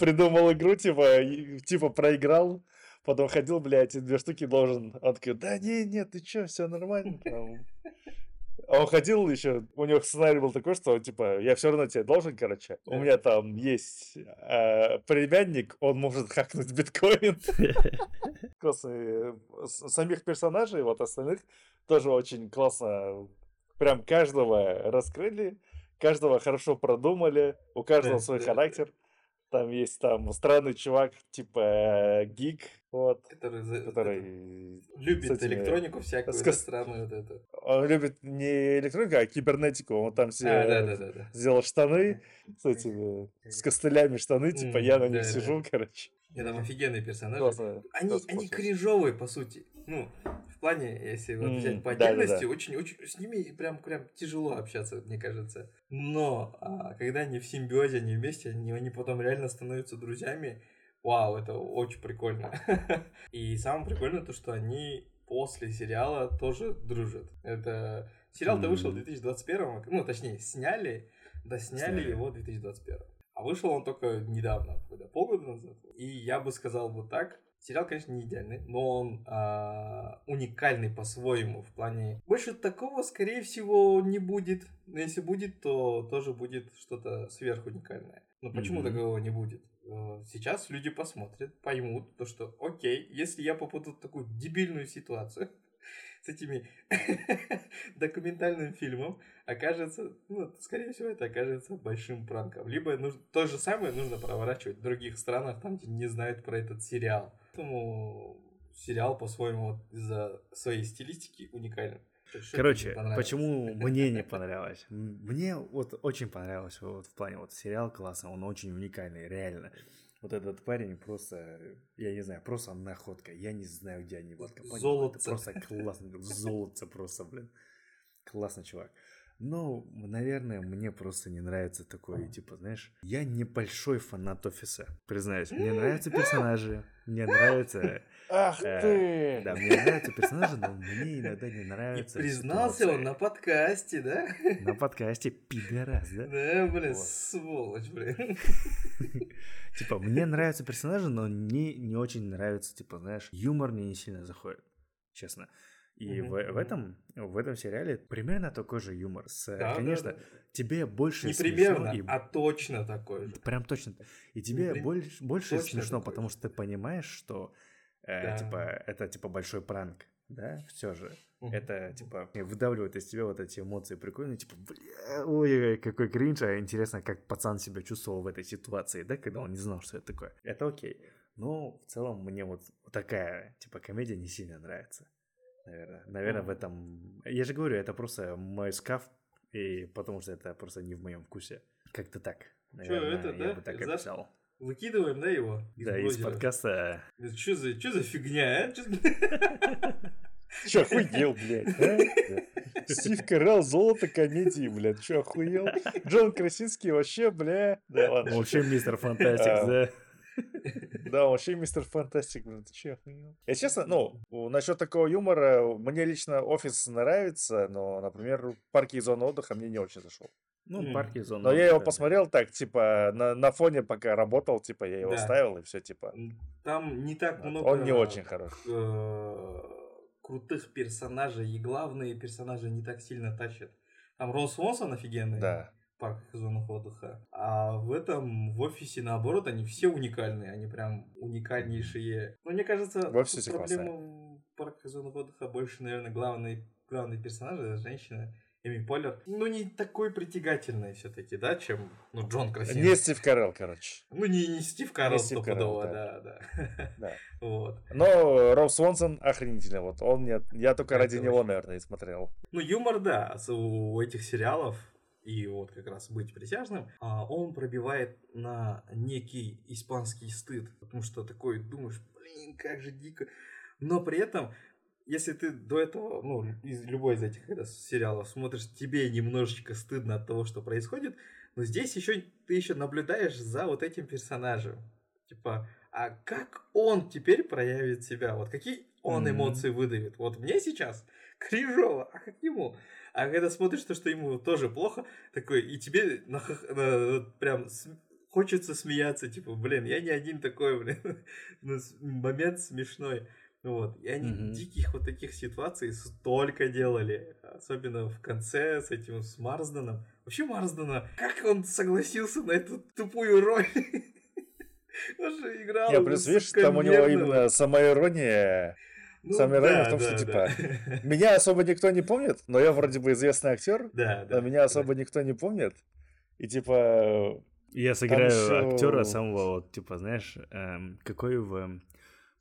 Придумал игру, типа, типа проиграл Потом ходил, блядь, и две штуки должен. Он такой, да не, нет, ты чё, все нормально. А он ходил еще, у него сценарий был такой, что, типа, я все равно тебе должен, короче. У меня там есть э, племянник, он может хакнуть биткоин. Классно. Самих персонажей, вот остальных, тоже очень классно. Прям каждого раскрыли, каждого хорошо продумали, у каждого свой характер. Там есть там странный чувак, типа э, гик, вот. Который, за, который любит этими, электронику всякую, с, странную вот эту. Он любит не электронику, а кибернетику. Он там себе а, да, да, да, да. сделал штаны с этими, с костылями штаны, типа я на них да, сижу, да. короче. Я там офигенные персонажи. Классно, они, классно, они кринжовые, по сути. Ну, плане, если вот взять по отдельности, да, да, да. очень, очень с ними прям, прям тяжело общаться, мне кажется. Но а, когда они в симбиозе, они вместе, они, они потом реально становятся друзьями. Вау, это очень прикольно. И самое прикольное то, что они после сериала тоже дружат. Это сериал-то вышел в 2021, ну, точнее, сняли, досняли сняли. его в 2021. А вышел он только недавно, когда полгода назад. И я бы сказал вот так. Сериал, конечно, не идеальный, но он а, уникальный по-своему в плане... Больше такого, скорее всего, не будет. Но если будет, то тоже будет что-то сверхуникальное. Но почему mm-hmm. такого не будет? Э, сейчас люди посмотрят, поймут то, что окей, если я попаду в такую дебильную ситуацию, с этими документальным фильмом окажется, ну, скорее всего, это окажется большим пранком. Либо нужно, то же самое нужно проворачивать в других странах, там, где не знают про этот сериал. Поэтому сериал, по-своему, из-за своей стилистики уникален. Короче, почему мне не понравилось? Мне вот очень понравилось вот в плане вот сериал классно, он очень уникальный, реально вот этот парень просто, я не знаю, просто находка. Я не знаю, где они вот копали. Золото. Это просто классно. Золото просто, блин. Классный чувак. Ну, наверное, мне просто не нравится такой, типа, знаешь, я небольшой фанат офиса, признаюсь. Мне нравятся персонажи, мне нравится... Ах э, ты! Да, мне нравятся персонажи, но мне иногда не нравится... И признался он на подкасте, да? На подкасте, пидорас, да? Да, блин, сволочь, блин. Типа, мне нравятся персонажи, но мне не очень нравится, типа, знаешь, юмор мне не сильно заходит, честно. И mm-hmm. в, в этом в этом сериале примерно такой же юмор. С, да, конечно, да, да. тебе больше не примерно, и... а точно такой же. Прям точно. И тебе Прим... больше больше смешно, потому что ты понимаешь, что э, да. типа это типа большой пранк, да, все же. Mm-hmm. Это типа выдавливает из тебя вот эти эмоции прикольные, типа, бля, ой, какой кринж, а интересно, как пацан себя чувствовал в этой ситуации, да, когда он не знал, что это такое. Это окей. Но в целом мне вот такая типа комедия не сильно нравится. Наверное, наверное, в этом... Я же говорю, это просто мой скаф, и потому что это просто не в моем вкусе. Как-то так. Наверное, Что, это, я да? бы так За... описал. Выкидываем, да, его? Из да, блогера. из подкаста. Что за, что за фигня, а? Че, охуел, блядь, а? Стив Карелл, золото комедии, блядь, че, охуел? Джон Красинский вообще, бля. Да, ладно. Вообще мистер Фантастик, а, да. Да, вообще мистер Фантастик, блин, ты че, охуел? Я честно, ну, насчет такого юмора, мне лично офис нравится, но, например, парки и зоны отдыха мне не очень зашел. Ну, mm. парки и зоны Но я его посмотрел так, типа, на, на фоне, пока работал, типа, я его да. ставил, и все, типа. Там не так много... Он не очень хорош. Э, крутых персонажей, и главные персонажи не так сильно тащат. Там Рос Уонсон офигенный. Да парках и зонах отдыха. А в этом, в офисе, наоборот, они все уникальные, они прям уникальнейшие. Но мне кажется, в офисе проблема в парках и зонах отдыха больше, наверное, главный, главный персонаж, это женщина, Эми Поллер, ну, не такой притягательный все-таки, да, чем, ну, Джон красивый. Не Стив Карелл, короче. Ну, не, не Стив Карелл, не Стив Карелл, да. да, да. да. вот. Но Роб Свонсон охренительный, вот, он, нет, я только ради него, наверное, и смотрел. Ну, юмор, да, у этих сериалов, и вот как раз быть присяжным, а он пробивает на некий испанский стыд, потому что такой думаешь, блин, как же дико, но при этом если ты до этого, ну, из любой из этих когда, сериалов смотришь, тебе немножечко стыдно от того, что происходит, но здесь еще ты еще наблюдаешь за вот этим персонажем. Типа, а как он теперь проявит себя? Вот какие он эмоции выдавит? Вот мне сейчас кринжово, а как ему? А когда смотришь то, что ему тоже плохо, такой, и тебе на, на, прям хочется смеяться, типа, блин, я не один такой, блин, ну, момент смешной. Вот. И они mm-hmm. диких вот таких ситуаций столько делали. Особенно в конце с этим, с Марсденом. Вообще Марсдена, как он согласился на эту тупую роль? Он же играл... Я плюс, видишь, там у него именно самоирония ну, Самое да, в том, да, что, типа, меня особо никто не помнит, но я вроде бы известный актер, да, да, но меня особо да. никто не помнит. И, типа... Я сыграю еще... актера самого, вот, типа, знаешь, эм, какой в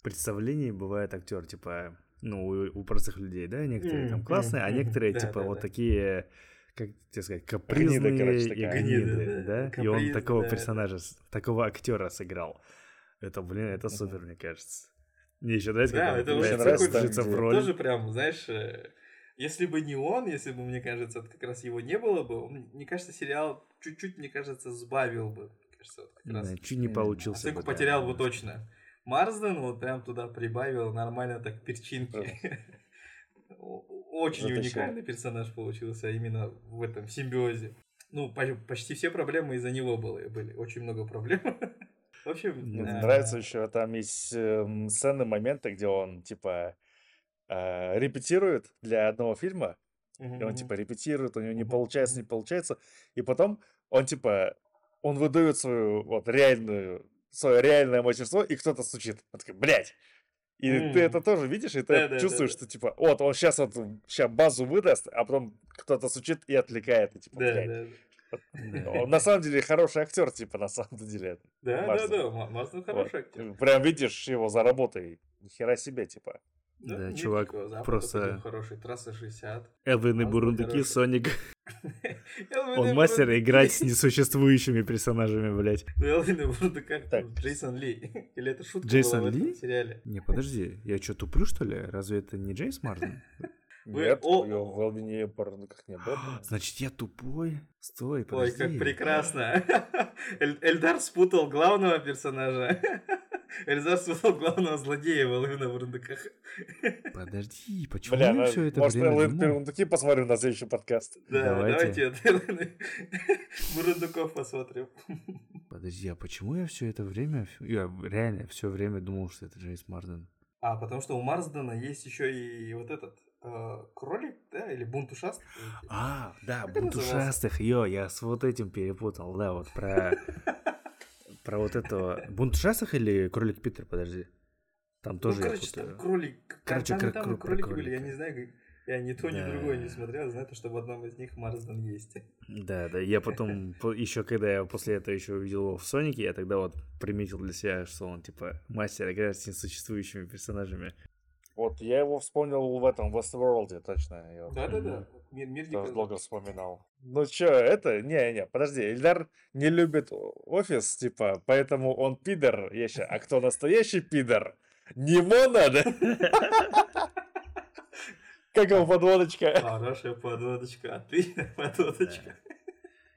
представлении бывает актер, типа, ну, у, у простых людей, да, некоторые там классные, а некоторые, типа, да, вот да. такие как тебе сказать, капризные гнида, короче, и гниды, да? Каприз, и он такого да. персонажа, такого актера сыграл. Это, блин, это супер, мне кажется. Мне еще нравится, да, как это очень нравится в роль. Тоже прям, знаешь, э, если бы не он, если бы, мне кажется, как раз его не было бы, мне кажется, сериал чуть-чуть, мне кажется, сбавил бы. Кажется, вот как раз. чуть не получился. Оценку бы, потерял да, бы точно. Марсден вот прям туда прибавил нормально так перчинки. Очень уникальный персонаж получился именно в этом симбиозе. Ну, почти все проблемы из-за него были, были. Очень много проблем. В общем, Мне да. нравится еще там есть э, сцены, моменты, где он типа э, репетирует для одного фильма, mm-hmm. и он типа репетирует, у него не получается, не получается, и потом он типа он выдает свою вот реальную свое реальное мастерство, и кто-то стучит. Он такой, блядь! И mm. ты это тоже видишь, и ты да, чувствуешь, да, да. что типа, вот он сейчас вот сейчас базу выдаст, а потом кто-то стучит и отвлекает, и типа, да, блядь. Да, он на самом деле хороший актер, типа, на самом деле. Да, да, да, Мазда хороший актер. Прям видишь его за работой. Хера себе, типа. Да, да чувак просто... Хороший, трасса 60. Элвин и Бурундуки, Соник. Он мастер играть с несуществующими персонажами, блядь. Ну, Элвин и Бурундука, Джейсон Ли. Или это шутка Джейсон Ли? сериале? Не, подожди, я что, туплю, что ли? Разве это не Джейс Мартин? Вы... Нет, О... я в Албине как не был. Значит, я тупой? Стой, подожди. Ой, как прекрасно. Эльдар спутал главного персонажа. Эльдар спутал главного злодея в Алвина в рундуках. Подожди, почему Бля, я все это может, время Может, я рундуки посмотрю на следующий подкаст? Да, давайте. давайте Бурундуков посмотрим. Подожди, а почему я все это время, я реально все время думал, что это Джеймс Марден? А, потому что у Марсдена есть еще и вот этот кролик, да, или бунт ушастых. А, да, как бунт ушастых, ё, я с вот этим перепутал, да, вот про... Про вот этого... Бунт ушастых или кролик Питер, подожди? Там тоже ну, короче, там кролик. Короче, там, кролики были, я не знаю. Я ни то, ни да. другое не смотрел, знаю, что в одном из них Марсден есть. Да, да. Я потом, еще когда я после этого еще увидел его в Сонике, я тогда вот приметил для себя, что он типа мастер играть с несуществующими персонажами. Вот я его вспомнил в этом Westworld, точно. Да-да-да. Мир, мир Тоже долго вспоминал. Ну чё, это? Не-не, подожди, Ильдар не любит офис, типа, поэтому он пидор. Я ща, а кто настоящий пидор? Немо надо? Как его подводочка? Хорошая подводочка, а ты подводочка.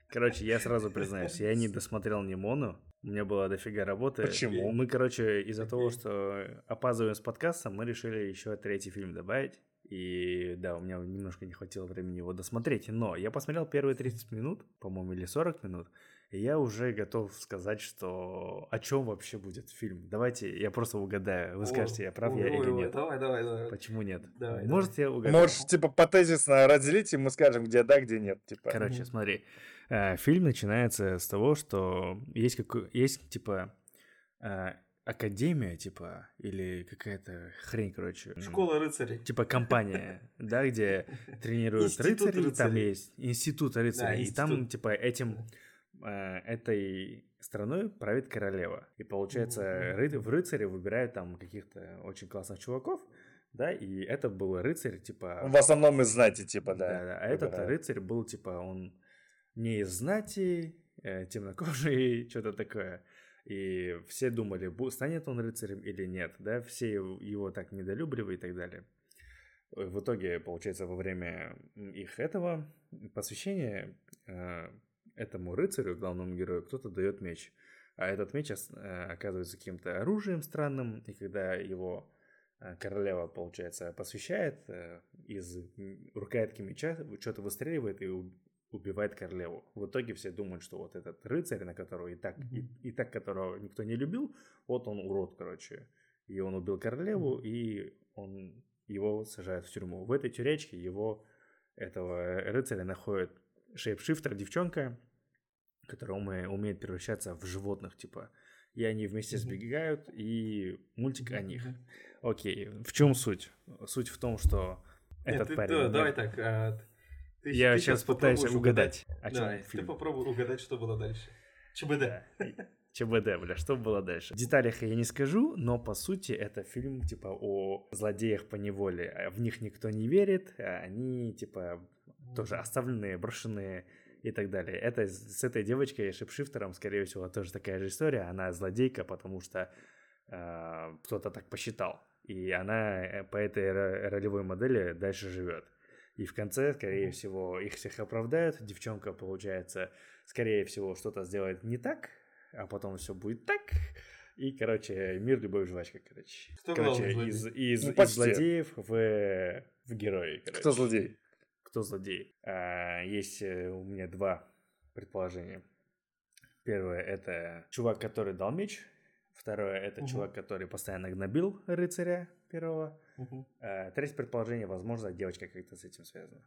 Короче, я сразу признаюсь, я не досмотрел Немону, у меня была дофига работы. Почему? Мы, короче, из-за того, что опаздываем с подкастом, мы решили еще третий фильм добавить. И да, у меня немножко не хватило времени его досмотреть. Но я посмотрел первые 30 минут, по-моему, или 40 минут. И я уже готов сказать, что о чем вообще будет фильм. Давайте я просто угадаю. Вы скажете, я прав о, я о, или нет. Давай, давай, давай. Почему нет? Давай, Может, давай. я угадаю? Можешь, типа, по тезисно разделить, и мы скажем, где да, где нет. Типа. Короче, смотри. Э, фильм начинается с того, что есть, какой, есть типа э, академия, типа, или какая-то хрень, короче. Школа рыцарей. Типа компания, да, где тренируют рыцарей, там есть институт рыцарей, и там, типа, этим, э, этой страной правит королева. И получается, в рыцаре выбирают там каких-то очень классных чуваков, да, и это был рыцарь, типа... В основном из знати, типа, да. Да, да, а этот рыцарь был, типа, он не из знати, э, темнокожий, что-то такое. И все думали, станет он рыцарем или нет, да, все его так недолюбливали и так далее. В итоге, получается, во время их этого посвящения э, этому рыцарю, главному герою, кто-то дает меч. А этот меч э, оказывается каким-то оружием странным, и когда его э, королева, получается, посвящает, э, из рукоятки меча что-то выстреливает и убивает королеву. В итоге все думают, что вот этот рыцарь, на которого и так, mm-hmm. и, и так которого никто не любил, вот он урод, короче. И он убил королеву, mm-hmm. и он его сажают в тюрьму. В этой тюрячке его, этого рыцаря, находит шейпшифтер, девчонка, которая умеет превращаться в животных, типа. И они вместе сбегают, и мультик о них. Окей, в чем суть? Суть в том, что Нет, этот ты, парень... Да, давай так, а, ты, я ты сейчас пытаюсь угадать, о чем Давай. Ты попробуй угадать, что было дальше. ЧБД. ЧБД, бля, что было дальше? В деталях я не скажу, но по сути это фильм типа о злодеях по неволе. А в них никто не верит, а они типа тоже оставленные, брошенные и так далее. Это с этой девочкой, шипшифтером, скорее всего, тоже такая же история. Она злодейка, потому что э, кто-то так посчитал. И она э, по этой ролевой модели дальше живет. И в конце, скорее всего, их всех оправдают. Девчонка, получается, скорее всего, что-то сделает не так, а потом все будет так. И, короче, мир, любовь, жвачка, короче. Кто короче, из, из, ну, из злодеев в, в герои. Короче. Кто злодей? Кто злодей? А, есть э, у меня два предположения. Первое это чувак, который дал меч. Второе это угу. чувак, который постоянно гнобил рыцаря первого. Угу. Третье предположение, возможно, девочка как-то с этим связана.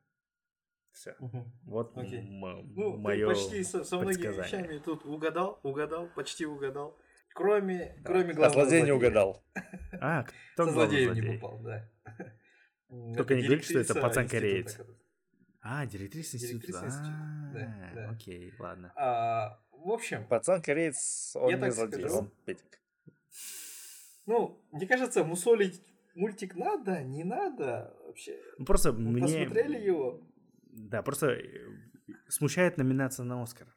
Все. Угу. Вот Окей. М- ну, мое почти со, со многими вещами тут угадал, угадал, почти угадал. Кроме, да. кроме главного а злодея не угадал. А, кто Со злодеем не попал, да. Только не говори, что это пацан-кореец. А, директриса института. А, окей, ладно. А, в общем... Пацан-кореец, он не злодей, он. Ну, мне кажется, мусолить мультик надо, не надо вообще. Ну, просто Мы мне... Посмотрели его? Да, просто э, смущает номинация на Оскар.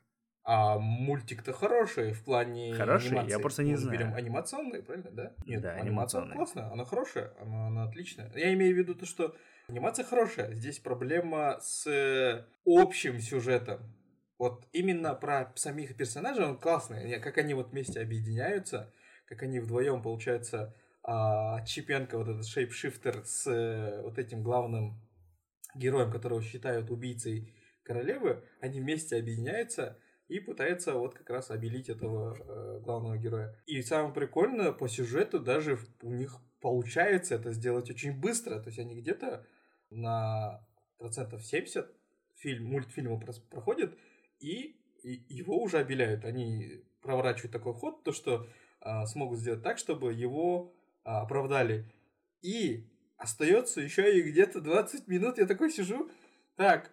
А мультик-то хороший в плане Хороший? Анимации. Я просто не знаю. Берем анимационный, правильно, да? Нет, да, анимация классная, она хорошая, она, она отличная. Я имею в виду то, что анимация хорошая. Здесь проблема с общим сюжетом. Вот именно про самих персонажей он классный. Как они вот вместе объединяются, как они вдвоем, получается, а, Чипенко, вот этот шейпшифтер с э, вот этим главным героем, которого считают убийцей королевы, они вместе объединяются и пытается вот как раз обелить этого э, главного героя. И самое прикольное, по сюжету даже у них получается это сделать очень быстро. То есть они где-то на процентов 70 фильм, мультфильма проходят, и, и его уже обеляют. Они проворачивают такой ход, то что э, смогут сделать так, чтобы его э, оправдали. И остается еще и где-то 20 минут. Я такой сижу, так,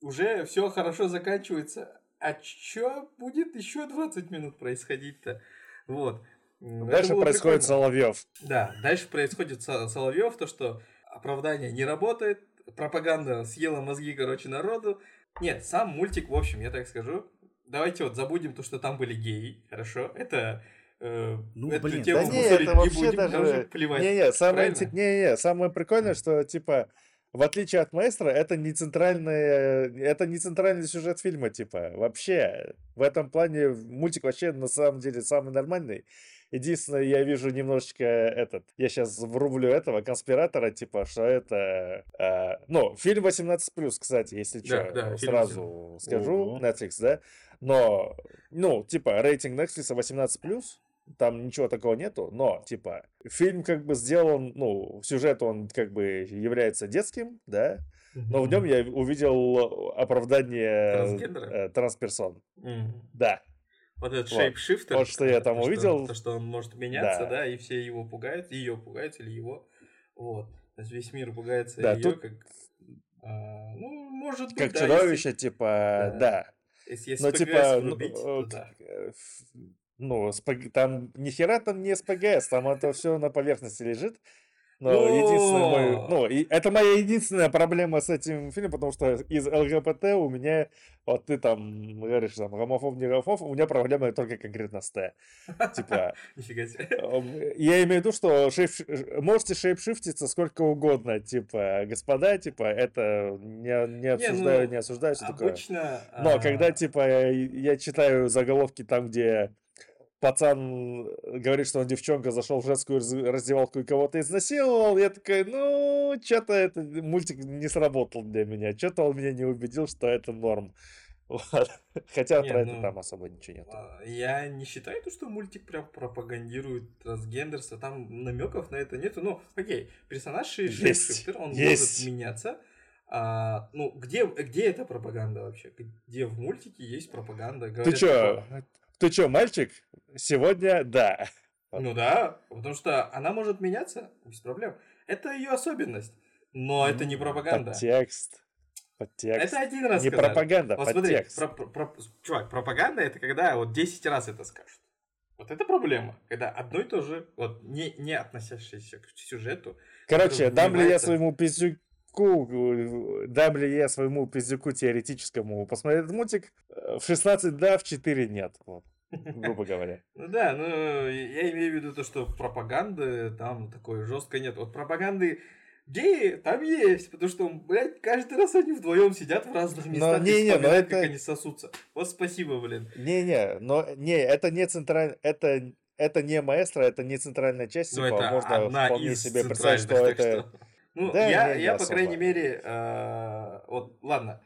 уже все хорошо заканчивается а что будет еще 20 минут происходить-то? Вот. Дальше происходит Соловьев. Да, дальше происходит Соловьев, то, что оправдание не работает, пропаганда съела мозги, короче, народу. Нет, сам мультик, в общем, я так скажу, давайте вот забудем то, что там были геи, хорошо? Это ну, эту блин, тему да не, это вообще не будем, даже... плевать. Не-не, самое, не-не, самое прикольное, что, типа, в отличие от Маэстро, это не центральный, это не центральный сюжет фильма, типа, вообще. В этом плане мультик вообще на самом деле самый нормальный. Единственное, я вижу немножечко этот, я сейчас врублю этого конспиратора, типа, что это, э, ну, фильм 18+, кстати, если что, да, да, сразу скажу, Ого. Netflix, да, но, ну, типа, рейтинг Netflix 18+, там ничего такого нету, но, типа, фильм как бы сделан, ну, сюжет он как бы является детским, да, но в нем я увидел оправдание э, трансперсон. Да. Вот этот вот. шейпшифтер. Вот что я там то, увидел. Что, то, что он может меняться, да. да, и все его пугают, ее пугают или его. Вот. То есть весь мир пугается да, ее тут... как... А, ну, может быть, Как да, чудовище, если... типа, да. да. Если, если Но, типа, врубить, ну, то, да. Ну, спаг... там ни хера там не СПГС, там это все на поверхности лежит. Но единственное мой, ну, и это моя единственная проблема с этим фильмом, потому что из ЛГБТ у меня, вот ты там говоришь, там, гомофоб, не гомофоб, у меня проблема только конкретно с Т. Типа, я имею в виду, что шейп, можете шейпшифтиться сколько угодно, типа, господа, типа, это не, не обсуждаю, не, ну, не осуждаю, все обычно, такое. Но когда, типа, я читаю заголовки там, где пацан говорит, что он девчонка, зашел в женскую раздевалку и кого-то изнасиловал. Я такой, ну, что-то это мультик не сработал для меня. Что-то он меня не убедил, что это норм. Вот. Хотя не, про ну, это там особо ничего нет. А, я не считаю, что мультик прям пропагандирует трансгендерство. Там намеков на это нету. Ну, окей, персонаж Шифтер, он есть. может меняться. А, ну, где, где эта пропаганда вообще? Где в мультике есть пропаганда? Говорят, Ты что, ты что, мальчик? Сегодня да. Ну да, потому что она может меняться без проблем. Это ее особенность. Но это не пропаганда. Подтекст. Подтекст. Это один раз Не сказали. пропаганда, вот подтекст. Смотри, про, про, про, чувак, пропаганда это когда вот 10 раз это скажут. Вот это проблема, когда одно и то же, вот не, не относящееся к сюжету. Короче, дам ли я своему пиздюку дам ли я своему пиздюку теоретическому посмотреть этот мультик? В 16 да, в 4 нет. Вот грубо говоря. Ну да, ну я имею в виду то, что пропаганды там такой жесткой нет. Вот пропаганды геи там есть, потому что, блядь, каждый раз они вдвоем сидят в разных местах но, не, не, но это... как они сосутся. Вот спасибо, блин. Не-не, но не, это не центральный, это это не маэстро, это не центральная часть, ну, типа, можно вполне себе представить, что это... Что... Ну, да, я, я по крайней мере, э, вот, ладно,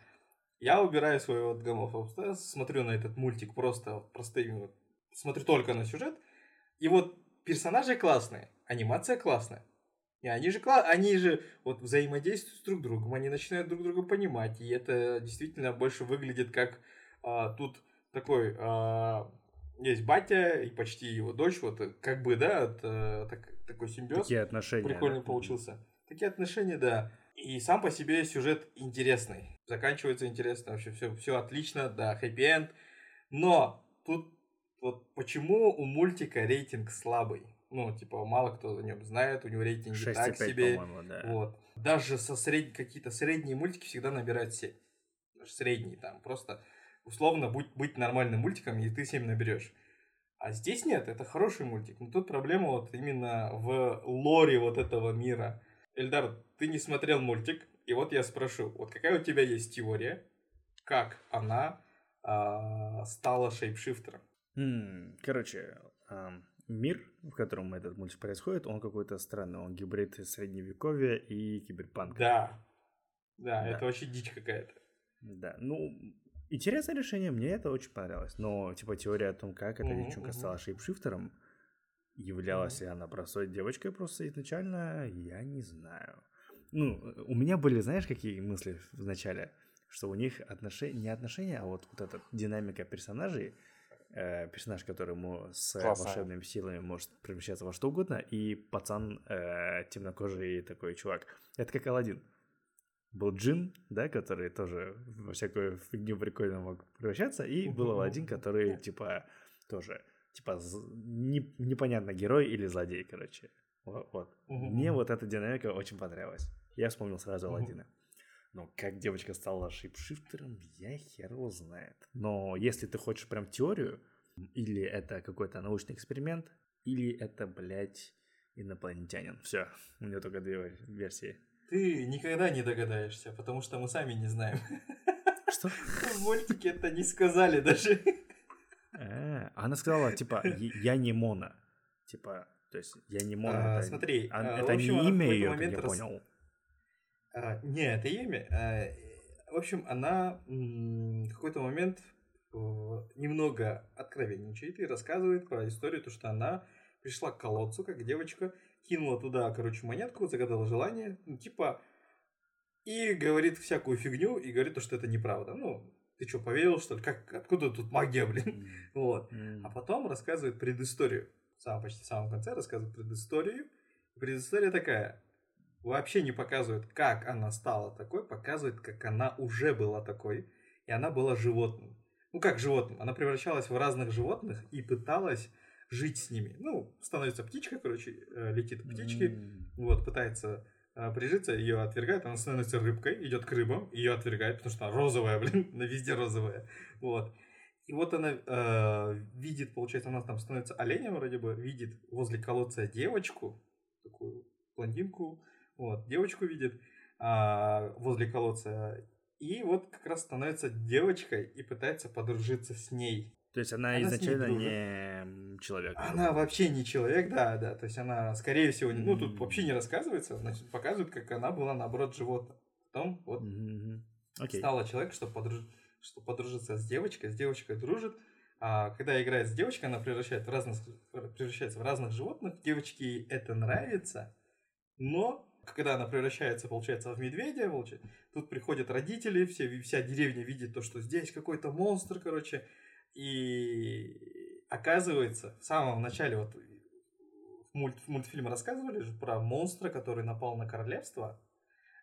я убираю свой вот гомофобство, смотрю на этот мультик просто простыми, вот, смотрю только на сюжет, и вот персонажи классные, анимация классная. И они же, они же вот взаимодействуют с друг другом, они начинают друг друга понимать, и это действительно больше выглядит как а, тут такой а, есть батя и почти его дочь, вот как бы, да, от, а, так, такой симбиоз. Такие отношения. Прикольно да. получился. Такие отношения, да. И сам по себе сюжет интересный. Заканчивается интересно, вообще все, все отлично, да, хэппи-энд. Но тут вот почему у мультика рейтинг слабый? Ну, типа, мало кто о нем знает, у него рейтинг 6, так себе. Да. Вот. Даже со сред... какие-то средние мультики всегда набирают 7. Даже средние там, просто условно будь, быть нормальным мультиком, и ты 7 наберешь. А здесь нет, это хороший мультик. Но тут проблема вот именно в лоре вот этого мира. Эльдар, ты не смотрел мультик, и вот я спрошу, вот какая у тебя есть теория, как она э, стала шейпшифтером? Короче, э, мир, в котором этот мультик происходит, он какой-то странный, он гибрид средневековья и киберпанка. Да, да, да. это вообще дичь какая-то. Да, ну, интересное решение, мне это очень понравилось. Но, типа, теория о том, как эта uh-huh, девчонка стала шейпшифтером, являлась ли она простой девочкой просто изначально, я не знаю. Ну, у меня были, знаешь, какие мысли в начале? Что у них отношения, не отношения, а вот, вот эта динамика персонажей, э, персонаж, который ему с Классно. волшебными силами может превращаться во что угодно, и пацан э, темнокожий такой чувак. Это как Алладин был Джин, да, который тоже во всякую фигню прикольно мог превращаться, и был Аладдин, который, типа, тоже, типа, не, непонятно, герой или злодей, короче. Вот. вот. Мне вот эта динамика очень понравилась. Я вспомнил сразу Аладдина. Но как девочка стала шипшифтером, я хер его знает. Но если ты хочешь прям теорию, или это какой-то научный эксперимент, или это, блядь, инопланетянин. Все, у меня только две версии. Ты никогда не догадаешься, потому что мы сами не знаем. Что? В мультике это не сказали даже. А, она сказала, типа, я не Мона. Типа, то есть, я не Мона. А, смотри, а, это не имя ее, как я понял. А, не, это имя. А, в общем, она в какой-то момент э, немного откровенничает и рассказывает про историю, то, что она пришла к колодцу, как девочка, кинула туда, короче, монетку, загадала желание, ну, типа, и говорит всякую фигню, и говорит то, что это неправда. Ну, ты что, поверил, что ли? Как, откуда тут магия, блин? Mm. вот. Mm. А потом рассказывает предысторию. В самом, почти в самом конце рассказывает предысторию. Предыстория такая. Вообще не показывает, как она стала такой, показывает, как она уже была такой. И она была животным. Ну, как животным? Она превращалась в разных животных и пыталась жить с ними. Ну, становится птичка, короче, э, летит птички, mm. вот, пытается прижиться, ее отвергает, она становится рыбкой, идет к рыбам, ее отвергает, потому что она розовая, блин, на везде розовая, вот. И вот она э, видит, получается, она там становится оленем вроде бы, видит возле колодца девочку, такую блондинку, вот, девочку видит э, возле колодца, и вот как раз становится девочкой и пытается подружиться с ней. То есть она, она изначально не человек. Она вообще не человек, да, да. То есть она, скорее всего, не, ну тут вообще не рассказывается, значит, показывают, как она была, наоборот, животным. Потом вот okay. стала человек, чтобы, подруж... чтобы подружиться с девочкой, с девочкой дружит. А когда играет с девочкой, она превращает в разных, превращается в разных животных. Девочке это нравится, но когда она превращается, получается, в медведя, получается, тут приходят родители, все, вся деревня видит то, что здесь какой-то монстр, короче, и оказывается, в самом начале вот мульт, в мультфильме рассказывали же про монстра, который напал на королевство.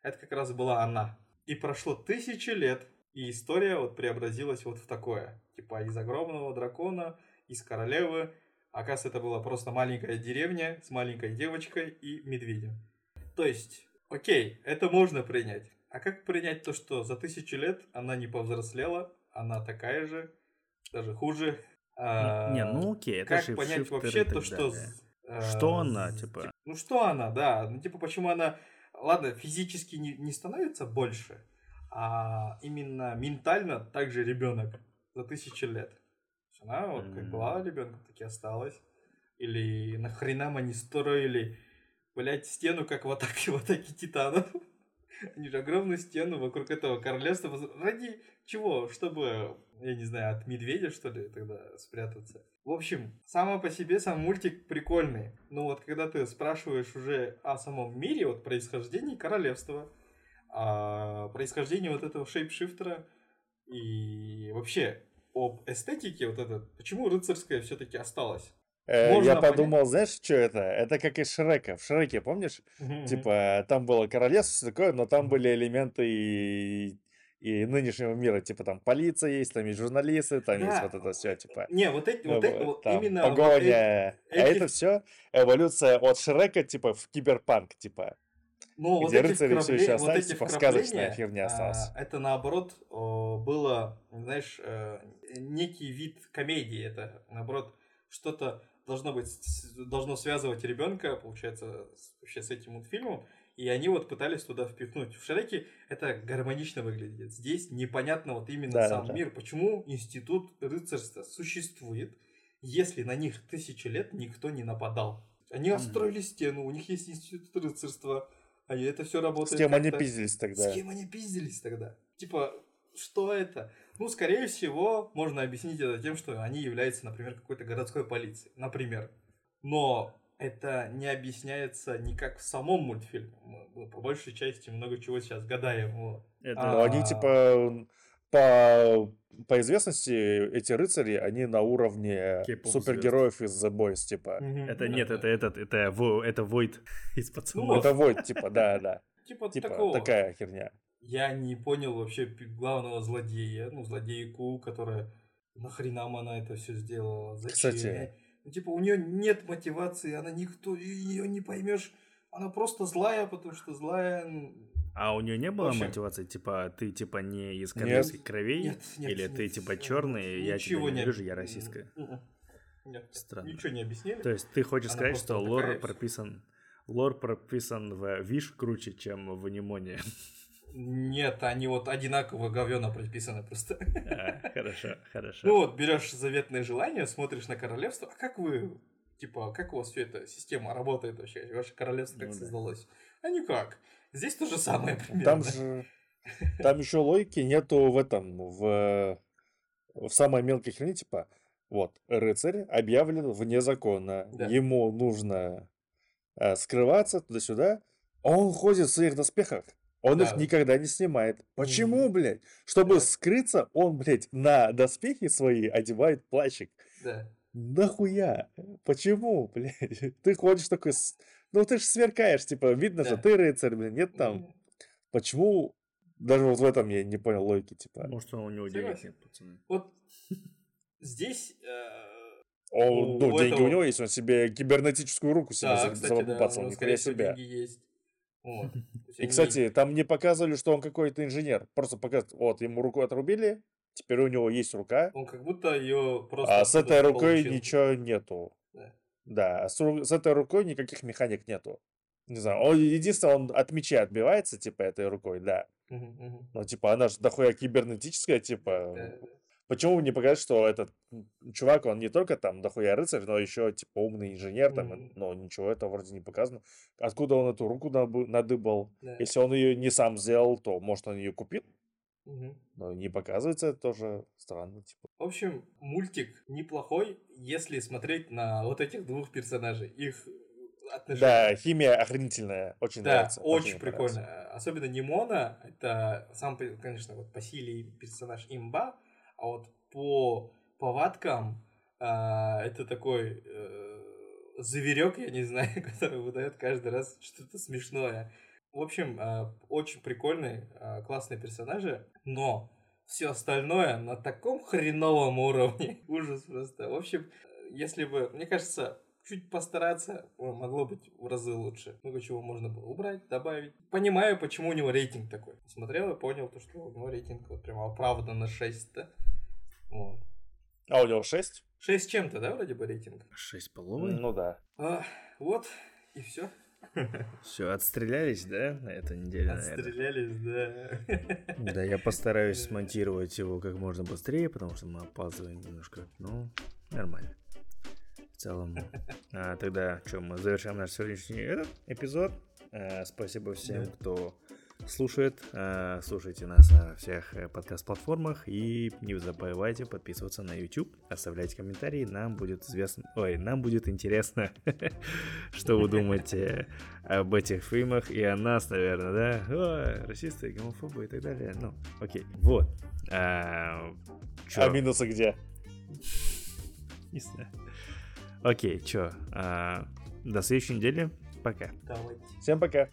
Это как раз была она. И прошло тысячи лет, и история вот преобразилась вот в такое. Типа из огромного дракона, из королевы. Оказывается, это была просто маленькая деревня с маленькой девочкой и медведем. То есть, окей, это можно принять. А как принять то, что за тысячу лет она не повзрослела, она такая же, даже хуже. А, не, ну окей, это Как понять вообще то, что... А, что она, типа? Ну что она, да. Ну типа почему она, ладно, физически не, не становится больше, а именно ментально также ребенок за тысячи лет. Она вот как была ребенком, так и осталась. Или нахрена мы не строили, блять, стену, как в атаке, в атаке титанов. Они же огромную стену вокруг этого королевства. Ради чего? Чтобы, я не знаю, от медведя, что ли, тогда спрятаться. В общем, само по себе сам мультик прикольный. Но вот когда ты спрашиваешь уже о самом мире, вот происхождении королевства, о происхождении вот этого шейпшифтера и вообще об эстетике вот это, почему рыцарское все-таки осталось? Можно я подумал, понять. знаешь, что это? Это как из Шрека. В Шреке, помнишь? Mm-hmm. Типа, там было королевство, все такое, но там были элементы и, и нынешнего мира. Типа, там полиция есть, там есть журналисты, там да. есть вот это все, типа. Не, вот эти, вот, вот именно... Погоня. Вот эти... А это все эволюция от Шрека, типа, в киберпанк, типа. ну, где вот рыцари все еще остались, вот типа сказочная херня осталась. А, это наоборот было, знаешь, э, некий вид комедии. Это наоборот что-то должно быть, должно связывать ребенка, получается, вообще с этим мультфильмом. И они вот пытались туда впихнуть. В Шреке это гармонично выглядит. Здесь непонятно вот именно да, сам да, мир. Почему институт рыцарства существует, если на них тысячи лет никто не нападал. Они отстроили стену, у них есть институт рыцарства, а это все работает. С кем они пиздились тогда? С кем они пиздились тогда? Типа, что это? Ну, скорее всего, можно объяснить это тем, что они являются, например, какой-то городской полицией. Например. Но это не объясняется никак в самом мультфильме. Мы, по большей части много чего сейчас гадаем. Вот. Это... А... Ну, они типа по, по известности эти рыцари, они на уровне супергероев из The Boys, типа. Это нет, это этот, это это Void из пацанов. Ну, это Void, типа, да, да. Типа, типа такого. такая херня. Я не понял вообще главного злодея, ну, злодейку, которая нахрена она это все сделала, зачем? Кстати, ну, типа, у нее нет мотивации, она никто, ее не поймешь. Она просто злая, потому что злая. А у нее не было общем... мотивации, типа, ты типа не из корейских кровей? Нет, нет, Или нет, ты типа черный, я тебя не вижу, я российская? М-м. Нет, Странно. Ничего не объяснили. То есть ты хочешь Она сказать, что лор прописан, лор прописан в Виш круче, чем в Анимоне? Нет, они вот одинаково говёно прописаны просто. А, хорошо, хорошо. Ну вот, берешь заветное желание, смотришь на королевство, а как вы, типа, как у вас все эта система работает вообще? Ваше королевство как ну, создалось? Да. А никак. Здесь то же самое примерно. Там же, там еще логики нету в этом, в, в самой мелкой хрени, типа, вот, рыцарь объявлен вне закона, да. ему нужно э, скрываться туда-сюда, а он ходит в своих доспехах. Он да. их никогда не снимает. Почему, mm блядь? Чтобы да. скрыться, он, блядь, на доспехи свои одевает плащик. Да. Нахуя? Почему, блядь? Ты ходишь такой... Ну, ты же сверкаешь, типа, видно, да. что ты рыцарь, блин, нет там. Mm. Почему? Даже вот в этом я не понял логики, типа. Может, у него денег нет, пацаны. Вот здесь... Э... О, ну, деньги этого... у него есть, он себе кибернетическую руку себе да, забабацал, да, нихуя себя. есть. Вот. И, кстати, там не показывали, что он какой-то инженер. Просто показывают, вот, ему руку отрубили, теперь у него есть рука. Он как будто ее просто... А с этой рукой получил. ничего нету. Да. Да, с, с этой рукой никаких механик нету. Не знаю, он, единственное, он от меча отбивается, типа, этой рукой, да. Угу, угу. Но, типа, она же дохуя кибернетическая, типа... Да, Почему не показать, что этот чувак, он не только там дохуя рыцарь, но еще типа умный инженер, там, mm-hmm. но ничего этого вроде не показано. Откуда он эту руку надыбал? Yeah. Если он ее не сам сделал, то может он ее купил? Но не показывается, это тоже странно. Типа. В общем, мультик неплохой, если смотреть на вот этих двух персонажей. Их отношения. Да, химия охренительная, очень да, нравится. очень, очень прикольно. Нравится. Особенно Нимона, это сам, конечно, вот по силе персонаж имба, а вот по повадкам а, это такой э, зверек, я не знаю, который выдает каждый раз что-то смешное. В общем, э, очень прикольные, э, классные персонажи, но все остальное на таком хреновом уровне. Ужас просто. В общем, если бы, мне кажется, чуть постараться, могло быть в разы лучше. Много чего можно было убрать, добавить. Понимаю, почему у него рейтинг такой. Смотрел и понял, то, что у него рейтинг вот прямо оправданно 6 -то. Вот. А у него 6? 6 чем-то, да, вроде бы рейтинг? 6 половой? Ну да. А, вот, и все. Все, отстрелялись, да, на этой неделе, Отстрелялись, да. Да, я постараюсь смонтировать его как можно быстрее, потому что мы опаздываем немножко. Ну, нормально. Целом. А, тогда, что, мы завершаем наш сегодняшний этот эпизод. А, спасибо всем, да. кто слушает. Э, слушайте нас на всех э, подкаст-платформах и не забывайте подписываться на YouTube, оставлять комментарии, нам будет известно, ой, нам будет интересно, что вы думаете об этих фильмах и о нас, наверное, да? Ой, расисты, гомофобы и так далее. Ну, окей, вот. А, а минусы где? Не знаю. Окей, чё, а, до следующей недели. Пока. Давайте. Всем пока.